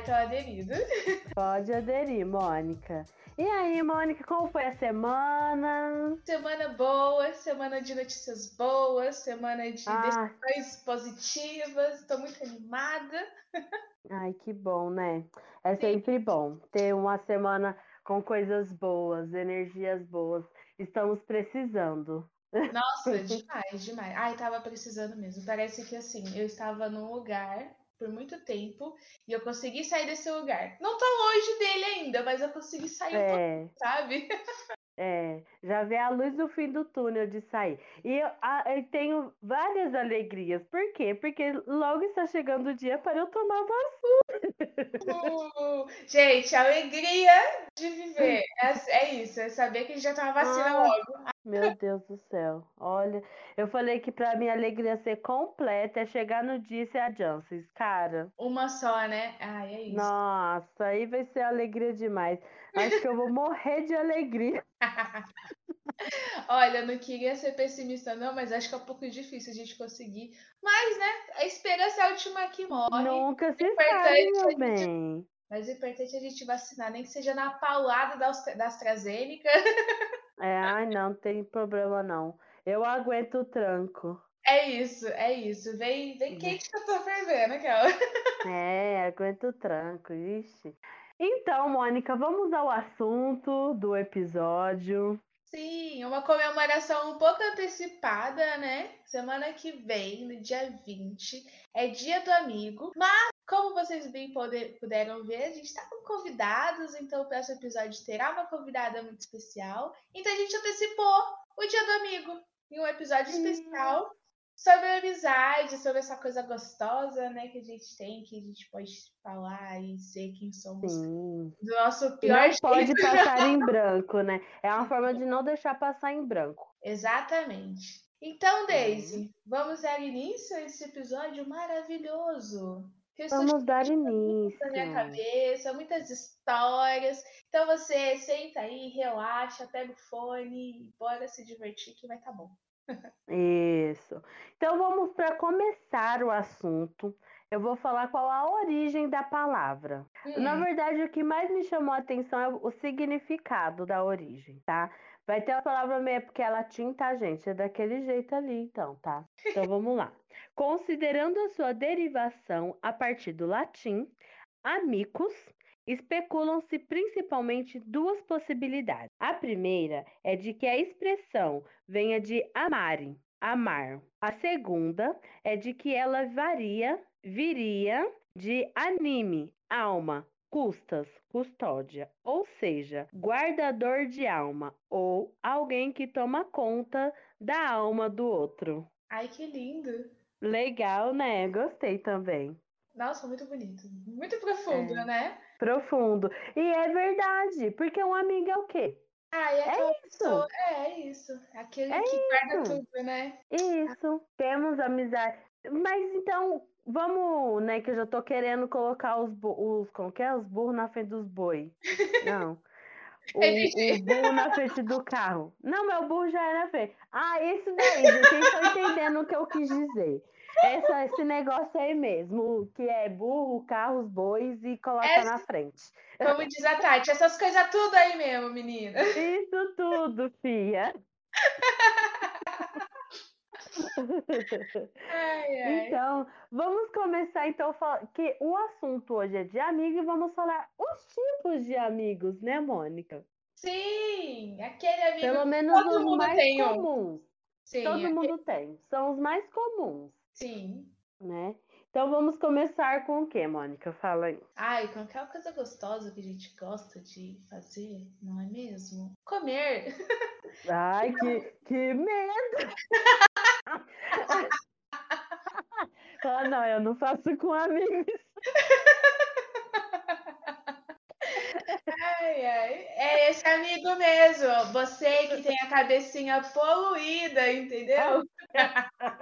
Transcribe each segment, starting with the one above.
Ai, tô aderido. Pode aderir, Mônica. E aí, Mônica, como foi a semana? Semana boa, semana de notícias boas, semana de Ah. decisões positivas. Tô muito animada. Ai, que bom, né? É sempre bom ter uma semana com coisas boas, energias boas. Estamos precisando. Nossa, demais, demais. Ai, tava precisando mesmo. Parece que assim, eu estava num lugar por muito tempo e eu consegui sair desse lugar. Não tô longe dele ainda, mas eu consegui sair um pouco, É, sabe? é, já vê a luz do fim do túnel de sair. E eu, ah, eu tenho várias alegrias. Por quê? Porque logo está chegando o dia para eu tomar vacina. Uh, gente, a alegria de viver. É, é isso, é saber que já tá vacina Ah. logo. Meu Deus do céu. Olha, eu falei que para minha alegria ser completa é chegar no dia e ser a Janssen. Cara, Uma só, né? Ai, é isso. nossa, aí vai ser alegria demais. Acho que eu vou morrer de alegria. Olha, eu não queria ser pessimista, não, mas acho que é um pouco difícil a gente conseguir. Mas, né, a esperança é a última que morre. Nunca se sabe, meu bem. Mas o importante é a gente vacinar, nem que seja na paulada da AstraZeneca. É, ai, não tem problema não. Eu aguento o tranco. É isso, é isso. Vem, vem quente que eu tô fervendo, aquela. É, aguento o tranco, ixi. Então, Mônica, vamos ao assunto do episódio. Sim, uma comemoração um pouco antecipada, né? Semana que vem, no dia 20, é dia do amigo. Mas, como vocês bem poder- puderam ver, a gente tá com convidados, então o próximo episódio terá uma convidada muito especial. Então a gente antecipou o dia do amigo em um episódio Hum. especial sobre a amizade, sobre essa coisa gostosa, né, que a gente tem, que a gente pode falar e ser quem somos Sim. do nosso E pior não pode passar em branco, né? É uma forma de não deixar passar em branco. Exatamente. Então, Daisy, vamos dar início a esse episódio maravilhoso. Vamos dar cheia na minha início. cabeça, muitas histórias. Então você senta aí, relaxa, pega o fone e bora se divertir que vai estar bom. Isso. Então vamos para começar o assunto. Eu vou falar qual a origem da palavra. Na Hum, verdade, o que mais me chamou a atenção é o significado da origem, tá? Vai ter a palavra meio porque é latim, tá, gente? É daquele jeito ali, então, tá? Então vamos lá. Considerando a sua derivação a partir do latim, amicus, especulam-se principalmente duas possibilidades. A primeira é de que a expressão venha de amare, amar. A segunda é de que ela varia, viria de anime, alma, custas, custódia, ou seja, guardador de alma ou alguém que toma conta da alma do outro. Ai, que lindo. Legal, né? Gostei também. Nossa, muito bonito. Muito profundo, É. né? Profundo. E é verdade, porque um amigo é o quê? Ah, e aquela isso. É, é isso. Aquele É que guarda tudo, né? Isso, temos amizade. Mas então, vamos, né, que eu já tô querendo colocar os, os como que é? Os burros na frente dos boi. Não. O, o burro na frente do carro. Não, meu burro já é na frente. Ah, esse daí, vocês estão entendendo o que eu quis dizer. Essa, esse negócio aí mesmo, que é burro, carros, bois e coloca na frente. Como diz a Tati, essas coisas tudo aí mesmo, menina. Isso tudo, fia. Ai, ai. Então, vamos começar então que o assunto hoje é de amigo e vamos falar os tipos de amigos, né, Mônica? Sim, aquele amigo Pelo que menos todo os mundo mais tem comuns. Sim, Todo aquele- mundo tem. São os mais comuns, sim. né? Então vamos começar com o quê, Mônica? Fala aí. Ai, com aquela coisa gostosa que a gente gosta de fazer, não é mesmo? Comer. Ai, que, que medo! Ah, não, eu não faço com amigos. Ai, ai. É esse amigo mesmo. Você que tem a cabecinha poluída, entendeu?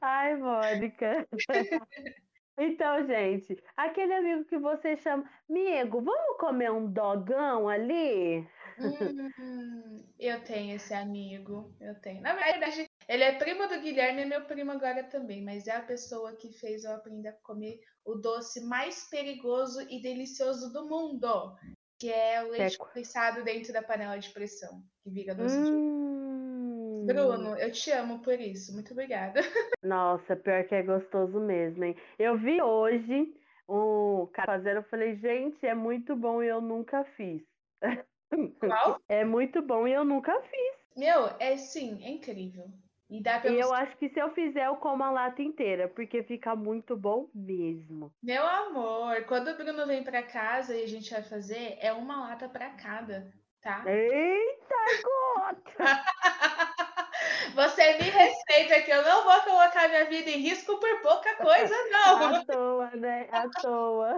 Ai, Mônica. Então, gente, aquele amigo que você chama, amigo, vamos comer um dogão ali? Hum, eu tenho esse amigo. Eu tenho. Na verdade, Ele é primo do Guilherme, é meu primo agora também, mas é a pessoa que fez eu aprender a comer o doce mais perigoso e delicioso do mundo, que é o leite condensado dentro da panela de pressão, que vira doce hum... de Bruno, eu te amo por isso. Muito obrigada. Nossa, pior que é gostoso mesmo, hein? Eu vi hoje um cara fazendo, eu falei, gente, é muito bom e eu nunca fiz. Qual? É muito bom e eu nunca fiz. Meu, é sim, é incrível. E, dá pra e eu acho que se eu fizer, eu como a lata inteira, porque fica muito bom mesmo. Meu amor, quando o Bruno vem pra casa e a gente vai fazer, é uma lata pra cada, tá? Eita, gota! Você me respeita que eu não vou colocar minha vida em risco por pouca coisa, não. À toa, né? À toa.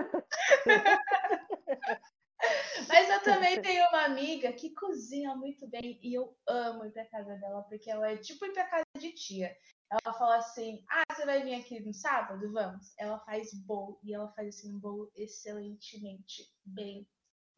Mas eu também tenho uma amiga que cozinha muito bem e eu amo ir pra casa dela, porque ela é tipo ir pra casa de tia. Ela fala assim: Ah, você vai vir aqui no sábado? Vamos. Ela faz bolo e ela faz assim um bolo excelentemente bem.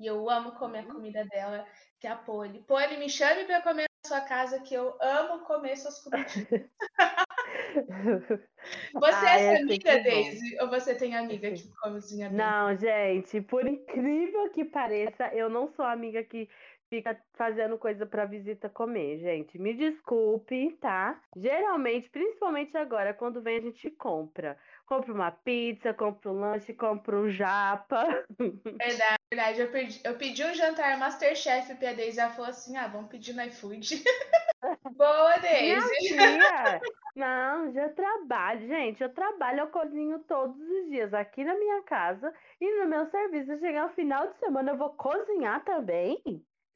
E eu amo comer a comida dela, que é a Poli. Poli, me chame para comer na sua casa, que eu amo comer suas comidinhas. Você ah, é amiga, Daisy? Ou você tem amiga que cozinha bem? Não, gente, por incrível que pareça, eu não sou amiga que fica fazendo coisa para visita comer, gente. Me desculpe, tá? Geralmente, principalmente agora, quando vem a gente compra. Compra uma pizza, compra um lanche, compra um japa. Verdade, verdade. Eu pedi, eu pedi um jantar Masterchef pra Daisy. Ela falou assim: ah, vamos pedir no iFood. Boa, Daisy. Minha Não, já trabalho. Gente, eu trabalho, eu cozinho todos os dias aqui na minha casa e no meu serviço. Chegar no final de semana, eu vou cozinhar também.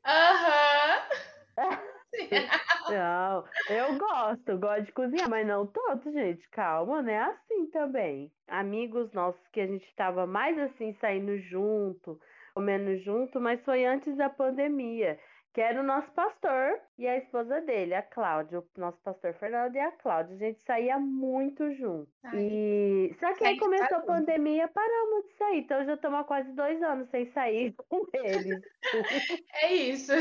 Aham. Não, eu gosto, gosto de cozinhar, mas não todos, gente. Calma, né? Assim também. Amigos nossos que a gente estava mais assim saindo junto, comendo junto, mas foi antes da pandemia que era o nosso pastor e a esposa dele, a Cláudia, o nosso pastor Fernando e a Cláudia. A gente saía muito junto. Ai, e só que aí começou a pandemia, paramos de sair. Então já estamos há quase dois anos sem sair com eles. É isso.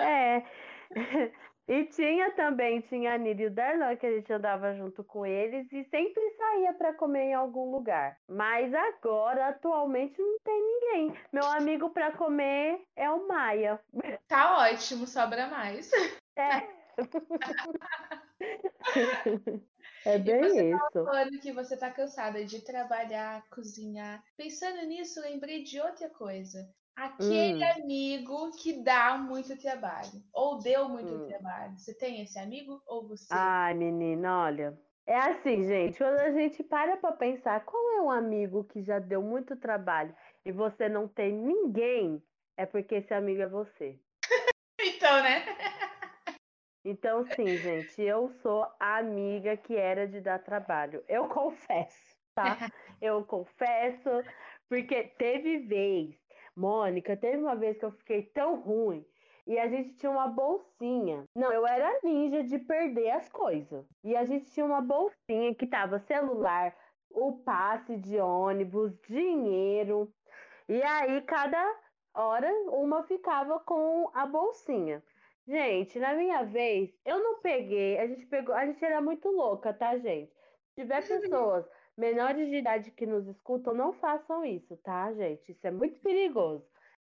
É. E tinha também, tinha a Nira e o Darlan, que a gente andava junto com eles e sempre saía para comer em algum lugar. Mas agora, atualmente, não tem ninguém. Meu amigo para comer é o Maia. Tá ótimo, sobra mais. É. É bem e você isso. falando que você tá cansada de trabalhar, cozinhar. Pensando nisso, lembrei de outra coisa. Aquele hum. amigo que dá muito trabalho. Ou deu muito hum. trabalho. Você tem esse amigo ou você? Ai, menina, olha. É assim, gente, quando a gente para pra pensar qual é um amigo que já deu muito trabalho e você não tem ninguém, é porque esse amigo é você. então, né? Então, sim, gente, eu sou a amiga que era de dar trabalho. Eu confesso, tá? Eu confesso, porque teve vez Mônica, teve uma vez que eu fiquei tão ruim e a gente tinha uma bolsinha. Não, eu era ninja de perder as coisas. E a gente tinha uma bolsinha que tava celular, o passe de ônibus, dinheiro. E aí cada hora uma ficava com a bolsinha. Gente, na minha vez, eu não peguei, a gente pegou, a gente era muito louca, tá, gente? Se tiver pessoas Menores de idade que nos escutam, não façam isso, tá, gente? Isso é muito perigoso.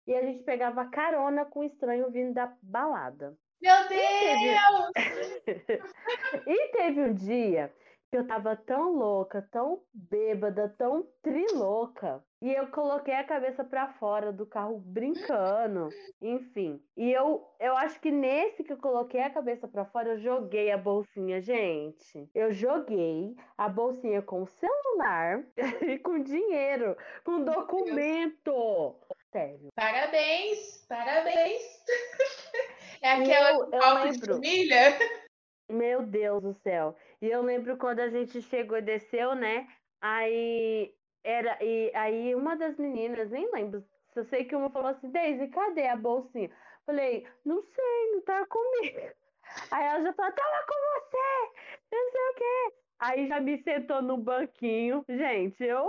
E a gente pegava carona com o estranho vindo da balada. Meu Deus! E teve, e teve um dia eu tava tão louca, tão bêbada, tão trilouca. E eu coloquei a cabeça para fora do carro brincando, enfim. E eu, eu acho que nesse que eu coloquei a cabeça para fora, eu joguei a bolsinha, gente. Eu joguei a bolsinha com celular e com dinheiro, com documento. Sério. Parabéns, parabéns. É aquela eu, eu lembro. família. Meu Deus do céu. E eu lembro quando a gente chegou e desceu, né? Aí era e aí uma das meninas, nem lembro, eu sei que uma falou assim, Daisy, cadê a bolsinha? Falei, não sei, não tá comigo. Aí ela já falou, tava com você, não sei o quê. Aí já me sentou no banquinho. Gente, eu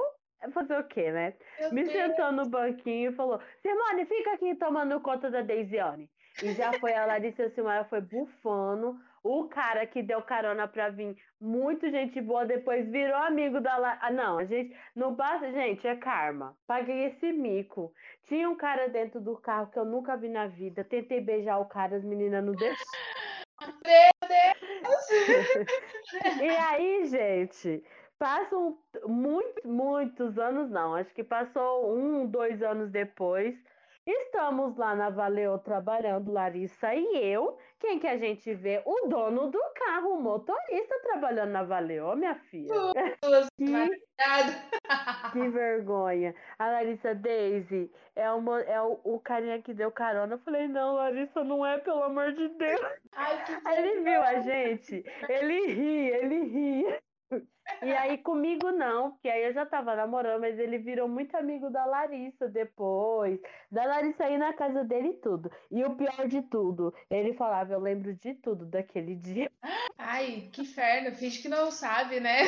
fazer o quê, né? Meu me Deus. sentou no banquinho e falou, Simone, fica aqui tomando conta da Deisiane. E já foi a Larissa Silmara foi bufando, O cara que deu carona pra vir, muito gente boa, depois virou amigo da. La... Ah, não, a gente. Não basta, gente, é karma. Paguei esse mico. Tinha um cara dentro do carro que eu nunca vi na vida. Tentei beijar o cara, as meninas não deixaram. Meu Deus! e aí, gente, passam muitos, muitos anos, não. Acho que passou um, dois anos depois. Estamos lá na Valeu trabalhando, Larissa e eu. Quem que a gente vê? O dono do carro, o motorista trabalhando na Valeu, minha filha. que, que vergonha. A Larissa Daisy é, uma, é o, o carinha que deu carona. Eu falei, não, Larissa, não é, pelo amor de Deus. Ai, Aí ele viu a gente, ele ri, ele ri. E aí comigo não, porque aí eu já tava namorando, mas ele virou muito amigo da Larissa depois. Da Larissa ir na casa dele e tudo. E o pior de tudo, ele falava, eu lembro de tudo daquele dia. Ai, que inferno, finge que não sabe, né?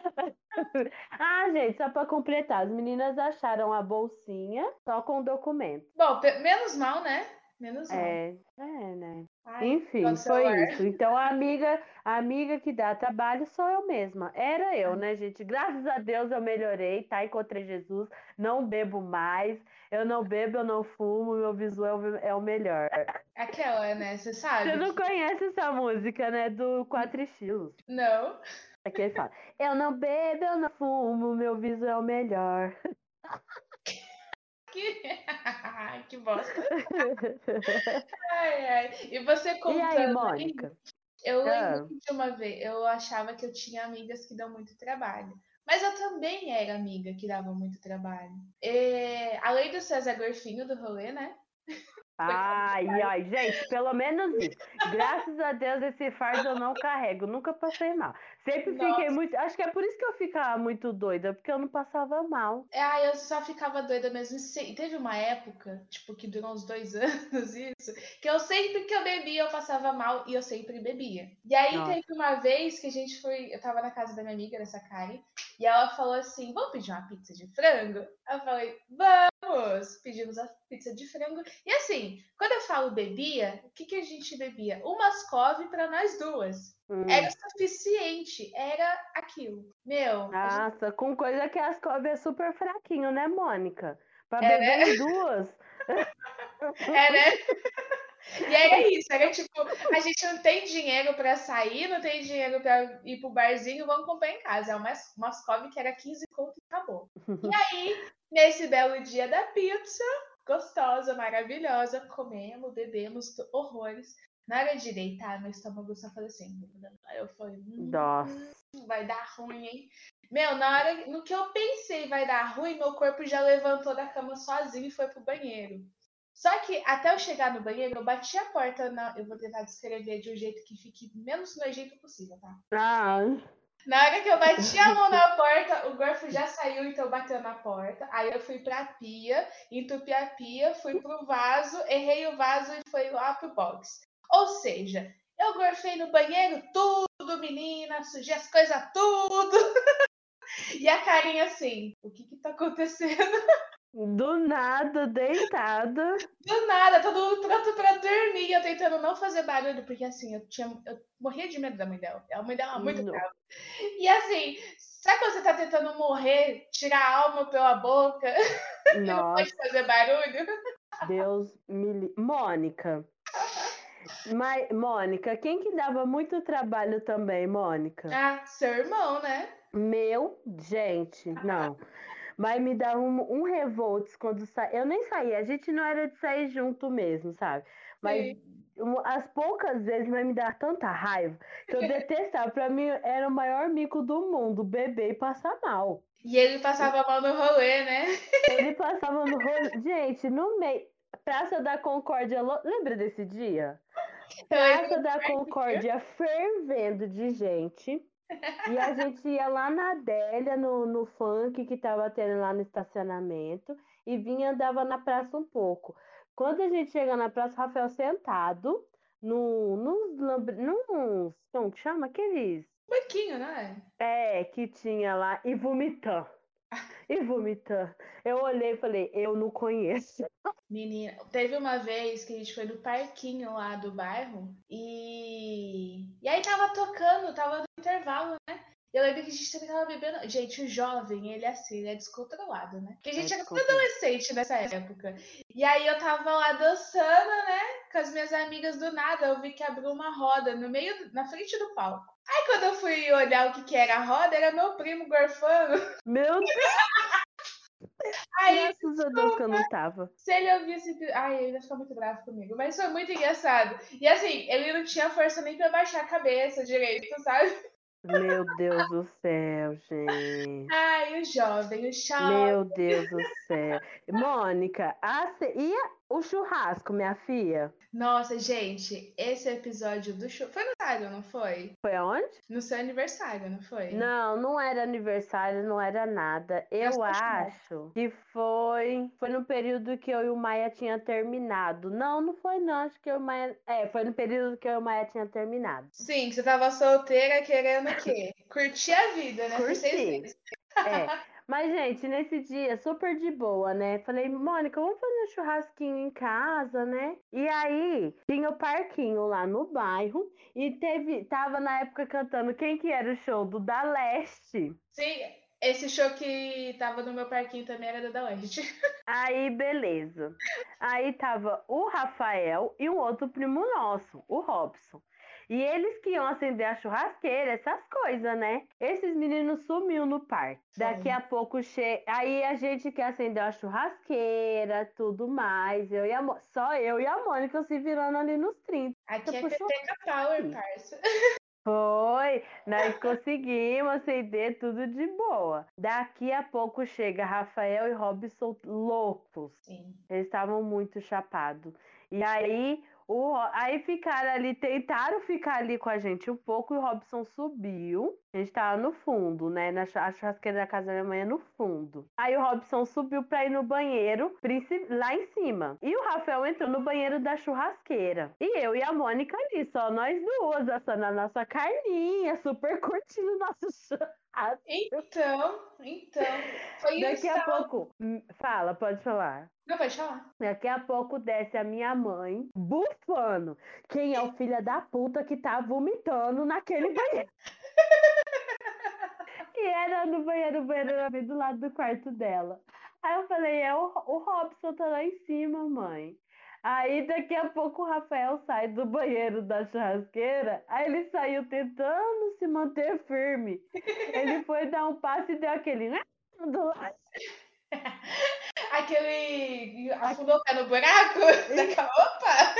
ah, gente, só pra completar, as meninas acharam a bolsinha só com o documento. Bom, menos mal, né? Menos mal. É, é, né? Ai, Enfim, foi isso. Então a amiga, a amiga que dá trabalho sou eu mesma. Era eu, né, gente? Graças a Deus eu melhorei, tá? Encontrei Jesus, não bebo mais. Eu não bebo, eu não fumo, meu visual é o melhor. Aquela, né? Você sabe? Você não conhece essa música, né? Do Quatro Estilos. Não. Aqui ele fala: Eu não bebo, eu não fumo, meu visual é o melhor. Que, que bosta. ai, ai. E você contando. E aí, Mônica? Eu ah. lembro de uma vez, eu achava que eu tinha amigas que dão muito trabalho. Mas eu também era amiga que dava muito trabalho. E, além do César Gorfinho do rolê, né? Ai, ai, gente, pelo menos isso. Graças a Deus esse fardo eu não carrego, nunca passei mal. Sempre Nossa. fiquei muito. Acho que é por isso que eu ficava muito doida, porque eu não passava mal. É, ah, eu só ficava doida mesmo. E teve uma época, tipo, que durou uns dois anos, isso, que eu sempre que eu bebia, eu passava mal e eu sempre bebia. E aí Nossa. teve uma vez que a gente foi. Eu tava na casa da minha amiga, dessa Karen, e ela falou assim: vamos pedir uma pizza de frango? Eu falei, vamos! Pedimos a pizza de frango. E assim, quando eu falo bebia, o que, que a gente bebia? Uma Ascov para nós duas. Hum. Era suficiente, era aquilo. Meu. Nossa, gente... com coisa que a Ascov é super fraquinho, né, Mônica? Pra é, beber né? duas. É, né? E era isso, era tipo, a gente não tem dinheiro para sair, não tem dinheiro para ir pro barzinho, vamos comprar em casa. É uma Moscov que era 15 conto e acabou. E aí, nesse belo dia da pizza, gostosa, maravilhosa, comemos, bebemos horrores. Na hora de deitar, meu estômago só fazia assim. Eu falei, hum, vai dar ruim, hein? Meu, na hora no que eu pensei vai dar ruim, meu corpo já levantou da cama sozinho e foi pro banheiro. Só que até eu chegar no banheiro, eu bati a porta na. Eu vou tentar descrever de um jeito que fique menos nojento possível, tá? Ah. Na hora que eu bati a mão na porta, o gorfo já saiu, então bateu na porta. Aí eu fui pra pia, entupi a pia, fui pro vaso, errei o vaso e foi lá pro box. Ou seja, eu gorfei no banheiro tudo, menina, sujei as coisas tudo. e a carinha assim, o que que tá acontecendo? Do nada, deitada. Do nada, todo mundo pronto pra dormir. Eu tentando não fazer barulho, porque assim, eu tinha. Eu morria de medo da mãe dela. A mãe dela é muito brava. E assim, sabe quando você tá tentando morrer, tirar a alma pela boca? Nossa. não pode fazer barulho? Deus me. Mônica. Mas, Mônica, quem que dava muito trabalho também, Mônica? Ah, seu irmão, né? Meu, gente, não. Mas me dá um, um revoltos quando sai. Eu nem saía, a gente não era de sair junto mesmo, sabe? Mas um, as poucas vezes vai me dar tanta raiva que eu detestava. Pra mim era o maior mico do mundo, beber e passar mal. E ele passava mal no rolê, né? Ele passava no rolê. Gente, no meio. Praça da Concórdia. Lembra desse dia? Praça da Concórdia fervendo de gente. E a gente ia lá na Adélia, no, no funk que tava tendo lá no estacionamento, e vinha andava na praça um pouco. Quando a gente chega na praça, o Rafael sentado no, nos, nos como que chama? Aqueles... Banquinho, né? É, que tinha lá, e vomitando. E vomitando. Eu olhei e falei, eu não conheço. Menina, teve uma vez que a gente foi no parquinho lá do bairro e. E aí tava tocando, tava no intervalo, né? Eu lembro que a gente tava bebendo. Gente, o jovem, ele é assim, ele é descontrolado, né? Porque a gente é era tudo adolescente nessa época. E aí eu tava lá dançando, né? Com as minhas amigas do nada, eu vi que abriu uma roda no meio, na frente do palco. Aí quando eu fui olhar o que, que era a roda, era meu primo gorfando. Meu Deus! Aí, Graças a Deus que eu não tava. Se ele ouvisse. Ai, ele ia ficar muito bravo comigo. Mas foi muito engraçado. E assim, ele não tinha força nem pra baixar a cabeça direito, sabe? Meu Deus do céu, gente. Ai, o jovem, o jovem. Meu Deus do céu. Mônica, a... e o churrasco, minha filha? Nossa, gente, esse episódio do churrasco. Foi no aniversário, não foi? Foi aonde? No seu aniversário, não foi? Não, não era aniversário, não era nada. Eu acho que foi. Foi no período que eu e o Maia tinha terminado. Não, não foi, não. Acho que eu e o Maia. É, foi no período que eu e o Maia tinha terminado. Sim, você tava solteira querendo o quê? Curtir a vida, né? Curtir. É. Mas, gente, nesse dia, super de boa, né? Falei, Mônica, vamos fazer um churrasquinho em casa, né? E aí, tinha o parquinho lá no bairro e teve, tava na época cantando quem que era o show do Da Leste. Sim, esse show que tava no meu parquinho também era do Da Leste. Aí, beleza. Aí tava o Rafael e um outro primo nosso, o Robson. E eles que iam acender a churrasqueira, essas coisas, né? Esses meninos sumiu no parque. Sim. Daqui a pouco chega. Aí a gente quer acender a churrasqueira, tudo mais. Eu e a Mo... Só eu e a Mônica se virando ali nos 30. Aqui é Peteca Power, parça. Foi, nós conseguimos acender tudo de boa. Daqui a pouco chega Rafael e Robson loucos. Sim. Eles estavam muito chapados. E aí o, aí ficaram ali, tentaram ficar ali com a gente um pouco e o Robson subiu. A gente tava no fundo, né? Na a churrasqueira da casa da minha mãe é no fundo. Aí o Robson subiu pra ir no banheiro, lá em cima. E o Rafael entrou no banheiro da churrasqueira. E eu e a Mônica ali, só nós duas, assando a nossa carninha, super curtindo o nosso churrasco. Então, então. Foi Daqui isso. a pouco. Hum, fala, pode falar. Não, pode falar. Daqui a pouco desce a minha mãe bufando. Quem é o filho da puta que tá vomitando naquele banheiro? era no banheiro, o banheiro era bem do lado do quarto dela. Aí eu falei, é o, o Robson tá lá em cima, mãe. Aí daqui a pouco o Rafael sai do banheiro da churrasqueira, aí ele saiu tentando se manter firme. Ele foi dar um passo e deu aquele né, do lado. Aquele. afundou o pé no buraco? Opa!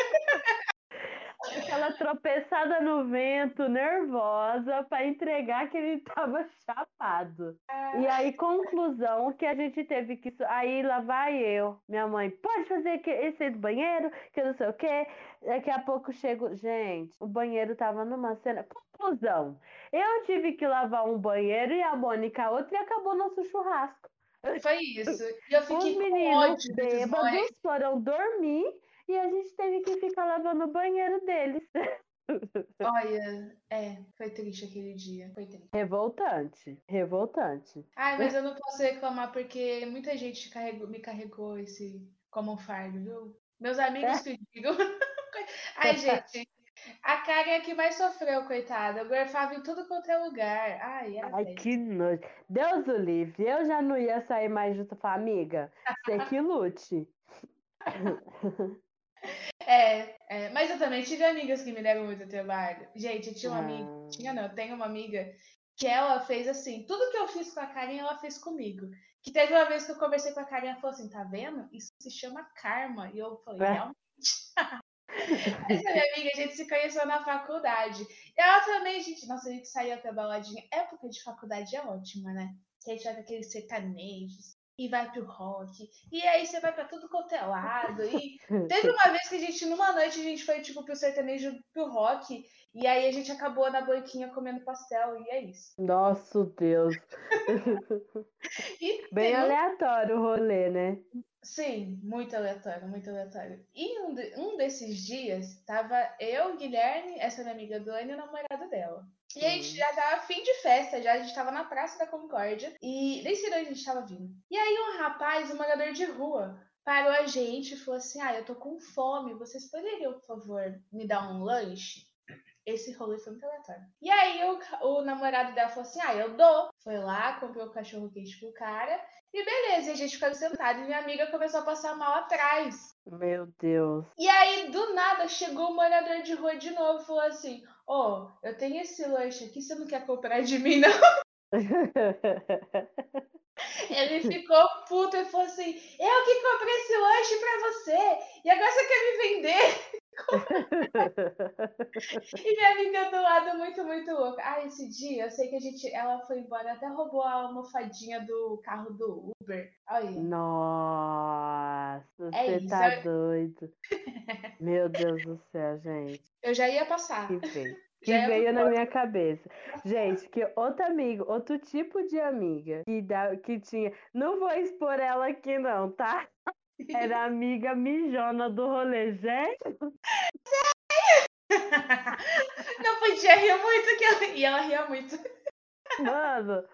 Aquela tropeçada no vento, nervosa, para entregar que ele tava chapado. E aí, conclusão, que a gente teve que. Aí lá vai eu, minha mãe, pode fazer esse do banheiro, que não sei o quê. Daqui a pouco chego. Gente, o banheiro tava numa cena. Conclusão, eu tive que lavar um banheiro e a Mônica outra e acabou nosso churrasco. Foi isso. E eu fiquei Os meninos bêbados foram dormir e a gente teve que ficar lavando o banheiro deles. Olha, é, foi triste aquele dia. Foi triste. Revoltante, revoltante. Ai, mas eu não posso reclamar porque muita gente carregou, me carregou esse como um fardo, viu? Meus amigos é? que digam. Ai, gente, a Karen é que mais sofreu, coitada. Eu gorfava em tudo quanto é lugar. Ai, Ai que nojo. Deus o livre. Eu já não ia sair mais junto com a amiga. Você que lute. É, é, mas eu também tive amigas que me deram muito trabalho. Gente, eu tinha uma ah. amiga. Tinha não, eu tenho uma amiga que ela fez assim, tudo que eu fiz com a Karen, ela fez comigo. Que teve uma vez que eu conversei com a Karen, ela falou assim, tá vendo? Isso se chama karma. E eu falei, é. realmente. Essa minha amiga, a gente se conheceu na faculdade. E ela também, gente, nossa, a gente saía pra baladinha. Época de faculdade é ótima, né? Que a gente vai com aqueles sertanejos e vai pro rock. E aí você vai pra tudo quanto é lado. E teve uma vez que a gente, numa noite, a gente foi, tipo, pro sertanejo pro rock. E aí a gente acabou na banquinha comendo pastel. E é isso. Nossa, Deus. Bem aleatório o rolê, né? Sim, muito aleatório, muito aleatório. E um, de, um desses dias, tava eu, Guilherme, essa minha amiga Dani e o namorado dela. E a gente já tava fim de festa, já a gente tava na Praça da Concórdia e nem sei de onde a gente tava vindo. E aí um rapaz, um morador de rua, parou a gente e falou assim: Ah, eu tô com fome, vocês poderiam, por favor, me dar um lanche? Esse rolê foi muito aleatório. E aí o, o namorado dela falou assim: Ah, eu dou. Foi lá, comprou o cachorro quente pro cara. E beleza, a gente ficou sentado e minha amiga começou a passar mal atrás. Meu Deus. E aí, do chegou o morador de rua de novo e falou assim: Ô, oh, eu tenho esse lanche aqui, você não quer comprar de mim, não? Ele ficou puto e falou assim: Eu que comprei esse lanche pra você, e agora você quer me vender? E minha amiga do lado muito, muito louca. Ah, esse dia eu sei que a gente. Ela foi embora, até roubou a almofadinha do carro do Uber. Olha. Nossa, é você isso, tá doido. Meu Deus do céu, gente. Eu já ia passar. Que veio, que veio na minha cabeça. Gente, que outro amigo, outro tipo de amiga que, dá, que tinha. Não vou expor ela aqui, não, tá? Era amiga mijona do rolê, gente. Não podia rir muito, que ela... e ela ria muito. Mano,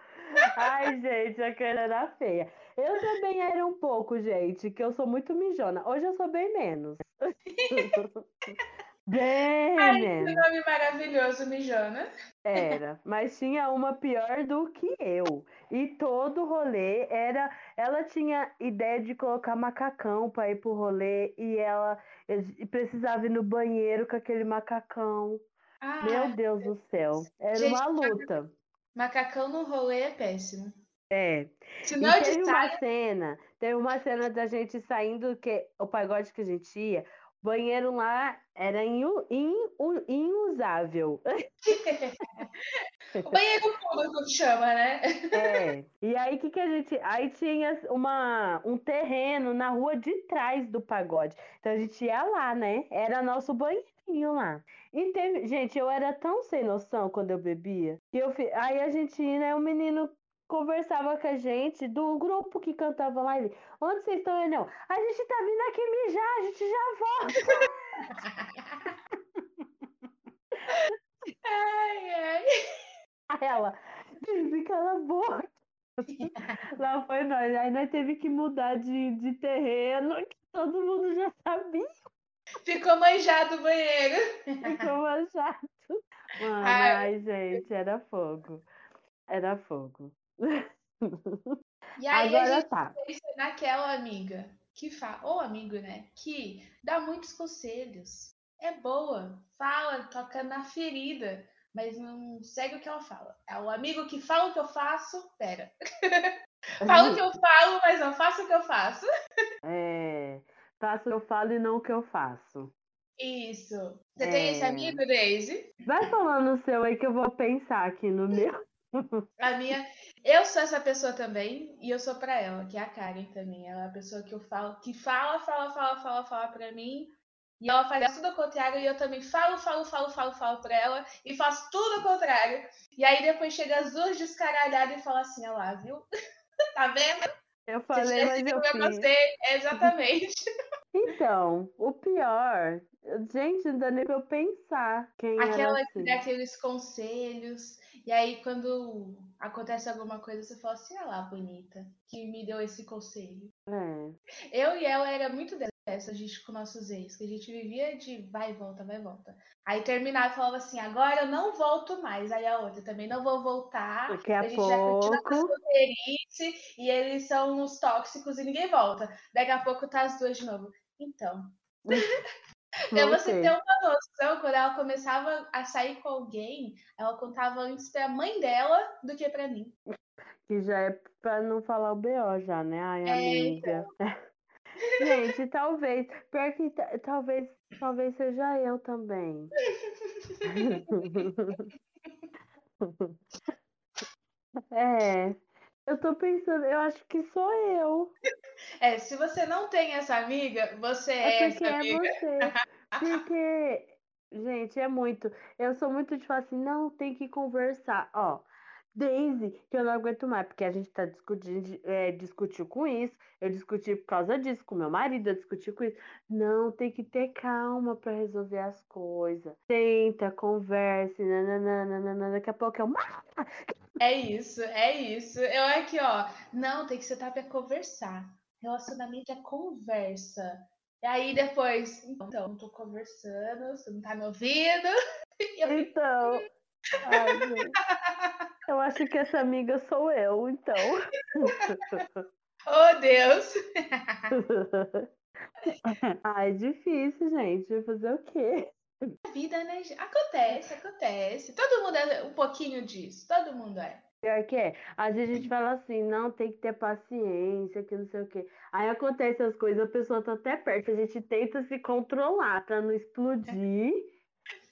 ai, gente, a cara era feia. Eu também era um pouco, gente, que eu sou muito mijona. Hoje eu sou bem menos. Bem, Ai, que nome maravilhoso, Mijona. Era, mas tinha uma pior do que eu. E todo rolê era. Ela tinha ideia de colocar macacão para ir pro rolê e ela precisava ir no banheiro com aquele macacão. Ah, Meu Deus do céu. Era gente, uma luta. Macacão no rolê é péssimo. É. Se não e teve uma cena, teve uma cena da gente saindo, que o pagode que a gente ia, banheiro lá era inu, inu, inusável. o banheiro público que chama, né? É. E aí que que a gente, aí tinha uma um terreno na rua de trás do pagode. Então a gente ia lá, né? Era nosso banheirinho lá. E teve, gente, eu era tão sem noção quando eu bebia, que eu aí a gente, né, o menino conversava com a gente do grupo que cantava lá. Ele, Onde vocês estão? não. A gente tá vindo aqui mijar, a gente já volta. ai, ai. Ela, disse, cala a boca. Lá foi nós. Aí nós teve que mudar de, de terreno, que todo mundo já sabia. Ficou manjado o banheiro. Ficou manjado. Mano, ai, ai, gente, era fogo. Era fogo. E aí Agora a gente tá. pensa naquela amiga que fala, ou amigo, né? Que dá muitos conselhos. É boa, fala, toca na ferida, mas não segue o que ela fala. É o amigo que fala o que eu faço, pera. fala o que eu falo, mas não faço o que eu faço. É, faço o que eu falo e não o que eu faço. Isso. Você é... tem esse amigo, Daisy? Vai falando o seu aí que eu vou pensar aqui no meu. A minha. Eu sou essa pessoa também, e eu sou para ela, que é a Karen também. Ela é a pessoa que eu falo, que fala, fala, fala, fala, fala pra mim. E ela faz tudo ao contrário, e eu também falo, falo, falo, falo, falo pra ela, e faço tudo ao contrário. E aí depois chega as duas descaralhadas e fala assim, olha lá, viu? tá vendo? Eu falei, mas eu fiz. Você, exatamente. Então, o pior, gente, não dá nem pra eu pensar quem Aquela era assim. que dá aqueles conselhos, e aí quando acontece alguma coisa, você fala assim, olha lá, bonita, que me deu esse conselho. É. Eu e ela era muito dessa, a gente com nossos ex, que a gente vivia de vai e volta, vai e volta. Aí terminava e falava assim, agora eu não volto mais. Aí a outra também não vou voltar. Daqui a, a gente pouco... já continua com e eles são uns tóxicos e ninguém volta. Daqui a pouco tá as duas de novo. Então. Pra você ter uma noção, quando ela começava a sair com alguém, ela contava antes pra mãe dela do que pra mim. Que já é pra não falar o BO já, né? Ai, é, amiga. Então. Gente, talvez. Pior que talvez, talvez seja eu também. é. Eu tô pensando, eu acho que sou eu. É, se você não tem essa amiga, você é, é essa amiga. É você. Porque, gente, é muito. Eu sou muito de falar assim, não, tem que conversar. Ó, Daisy, que eu não aguento mais, porque a gente tá discutindo, é, discutiu com isso, eu discuti por causa disso com meu marido, eu discuti com isso. Não, tem que ter calma para resolver as coisas. Tenta, converse, nananana, daqui a pouco é uma. É isso, é isso. Eu aqui, ó. Não, tem que sentar pra conversar. Relacionamento é conversa. E aí depois, então, não tô conversando, você não tá me ouvindo. Então, ai, gente. eu acho que essa amiga sou eu, então. oh, Deus! ai, difícil, gente. Vai fazer o quê? A vida, né? Acontece, acontece. Todo mundo é um pouquinho disso. Todo mundo é. Pior que é. Às vezes a gente fala assim, não, tem que ter paciência, que não sei o quê. Aí acontece as coisas, a pessoa tá até perto, a gente tenta se controlar pra não explodir.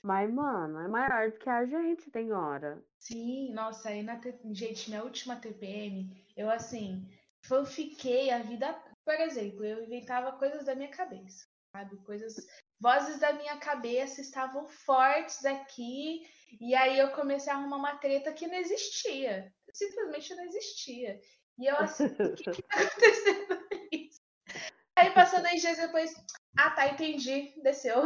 Mas, mano, é maior do que a gente, tem hora. Sim, nossa, aí na gente, minha última TPM, eu assim, fanfiquei a vida. Por exemplo, eu inventava coisas da minha cabeça, sabe? Coisas. Vozes da minha cabeça estavam fortes aqui e aí eu comecei a arrumar uma treta que não existia. Simplesmente não existia. E eu assim, o que, que tá acontecendo isso? Aí passou dois dias depois, ah tá, entendi, desceu.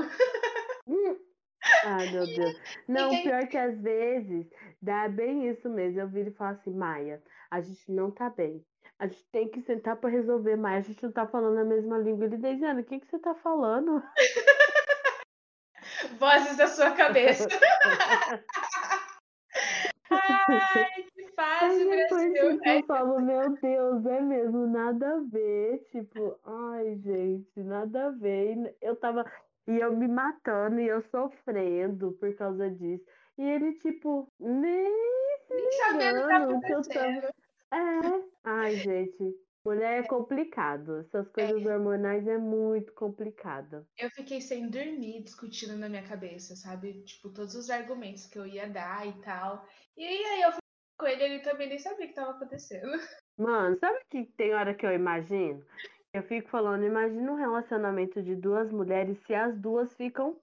Ai, meu Deus. Não, pior que às vezes dá bem isso mesmo. Eu viro e falo assim, Maia, a gente não tá bem. A gente tem que sentar para resolver mais. A gente não tá falando a mesma língua. Ele, Deisiane, o que, que você tá falando? Vozes da sua cabeça. Ai, que fase, Brasil. eu falo, meu Deus, é mesmo, nada a ver. Tipo, ai, gente, nada a ver. Eu tava. E eu me matando e eu sofrendo por causa disso. E ele, tipo, nem se ligando que eu tava. É. Ai, gente. Mulher é complicado. Essas coisas é. hormonais é muito complicado. Eu fiquei sem dormir discutindo na minha cabeça, sabe? Tipo, todos os argumentos que eu ia dar e tal. E aí eu fui com ele, ele também nem sabia o que estava acontecendo. Mano, sabe que tem hora que eu imagino? Eu fico falando, imagina um relacionamento de duas mulheres se as duas ficam,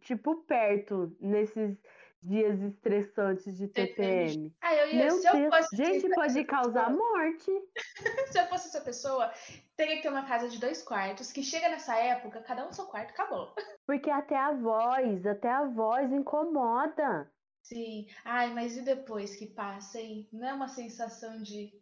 tipo, perto nesses dias estressantes de TPM. Ah, eu ia, Meu Deus, gente, pode causar morte. se eu fosse essa pessoa, teria que ter uma casa de dois quartos, que chega nessa época, cada um no seu quarto, acabou. Porque até a voz, até a voz incomoda. Sim. Ai, mas e depois que passa, hein? Não é uma sensação de.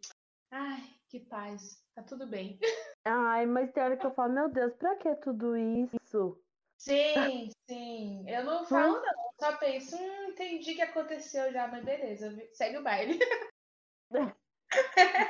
Ai, que paz. Tá tudo bem. Ai, mas tem hora que eu falo, meu Deus, pra que tudo isso? Sim, sim. Eu não falo, não. Só penso, hum, entendi o que aconteceu já, mas beleza, segue o baile.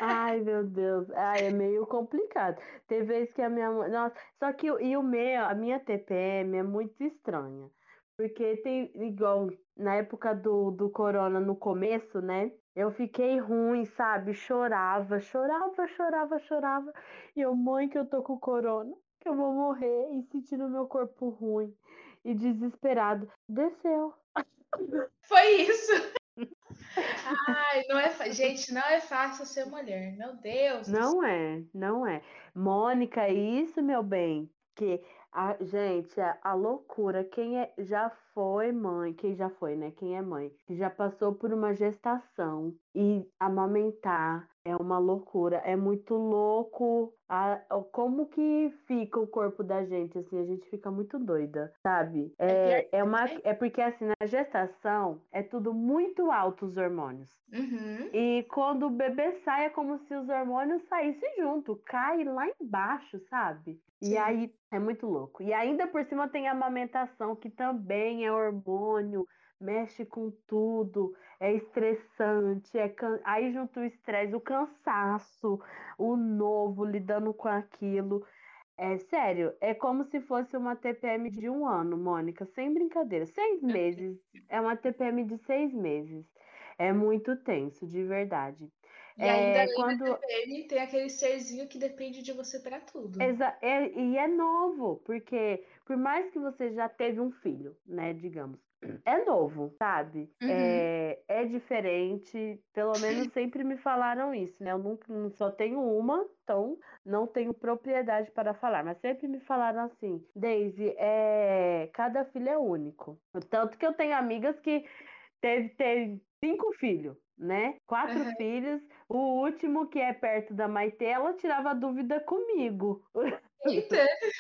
Ai, meu Deus. Ai, é meio complicado. Tem vezes que a minha mãe. Nossa, só que e o meu, a minha TPM é muito estranha. Porque tem, igual na época do, do corona, no começo, né? Eu fiquei ruim, sabe? Chorava, chorava, chorava, chorava. E eu, mãe, que eu tô com corona, que eu vou morrer, e sentindo meu corpo ruim e desesperado. Desceu. Foi isso. Ai, não é, gente, não é fácil ser mulher. Meu Deus. Não é, não é. Mônica, isso, meu bem, que a, gente, a, a, loucura, quem é, já foi mãe, quem já foi, né? Quem é mãe, que já passou por uma gestação e amamentar é uma loucura, é muito louco a, como que fica o corpo da gente, assim, a gente fica muito doida, sabe? É, é, uma, é porque, assim, na gestação é tudo muito alto os hormônios. Uhum. E quando o bebê sai, é como se os hormônios saíssem junto, cai lá embaixo, sabe? Sim. E aí é muito louco. E ainda por cima tem a amamentação, que também é hormônio, mexe com tudo, é estressante, é can... aí junto o estresse, o cansaço, o novo lidando com aquilo. É sério, é como se fosse uma TPM de um ano, Mônica, sem brincadeira. Seis meses. É uma TPM de seis meses. É muito tenso, de verdade. E ainda é, quando TPM tem aquele serzinho que depende de você para tudo. Exa é, e é novo, porque por mais que você já teve um filho, né, digamos, é novo, sabe? Uhum. É, é diferente, pelo menos sempre me falaram isso, né? Eu nunca, só tenho uma, então não tenho propriedade para falar, mas sempre me falaram assim, Daisy, é, cada filho é único. Tanto que eu tenho amigas que teve, teve cinco filhos, né? Quatro Uhum. filhos. O último, que é perto da Maite, ela tirava dúvida comigo. Eita!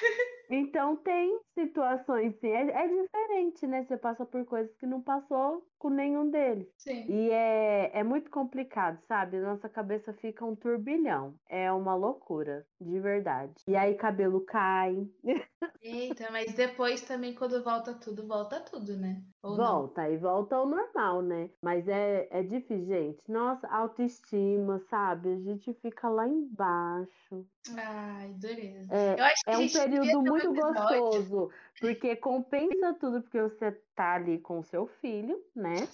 Então tem situações, sim. É, é diferente, né? Você passa por coisas que não passou com nenhum deles. Sim. E é, é muito complicado, sabe? Nossa cabeça fica um turbilhão. É uma loucura, de verdade. E aí cabelo cai, Eita, mas depois também, quando volta tudo, volta tudo, né? Ou não? volta e volta ao normal, né? Mas é, é difícil, gente. Nossa, autoestima, sabe? A gente fica lá embaixo. Ai, dureza. É, É um período muito gostoso, porque compensa tudo, porque você tá ali com o seu filho, né?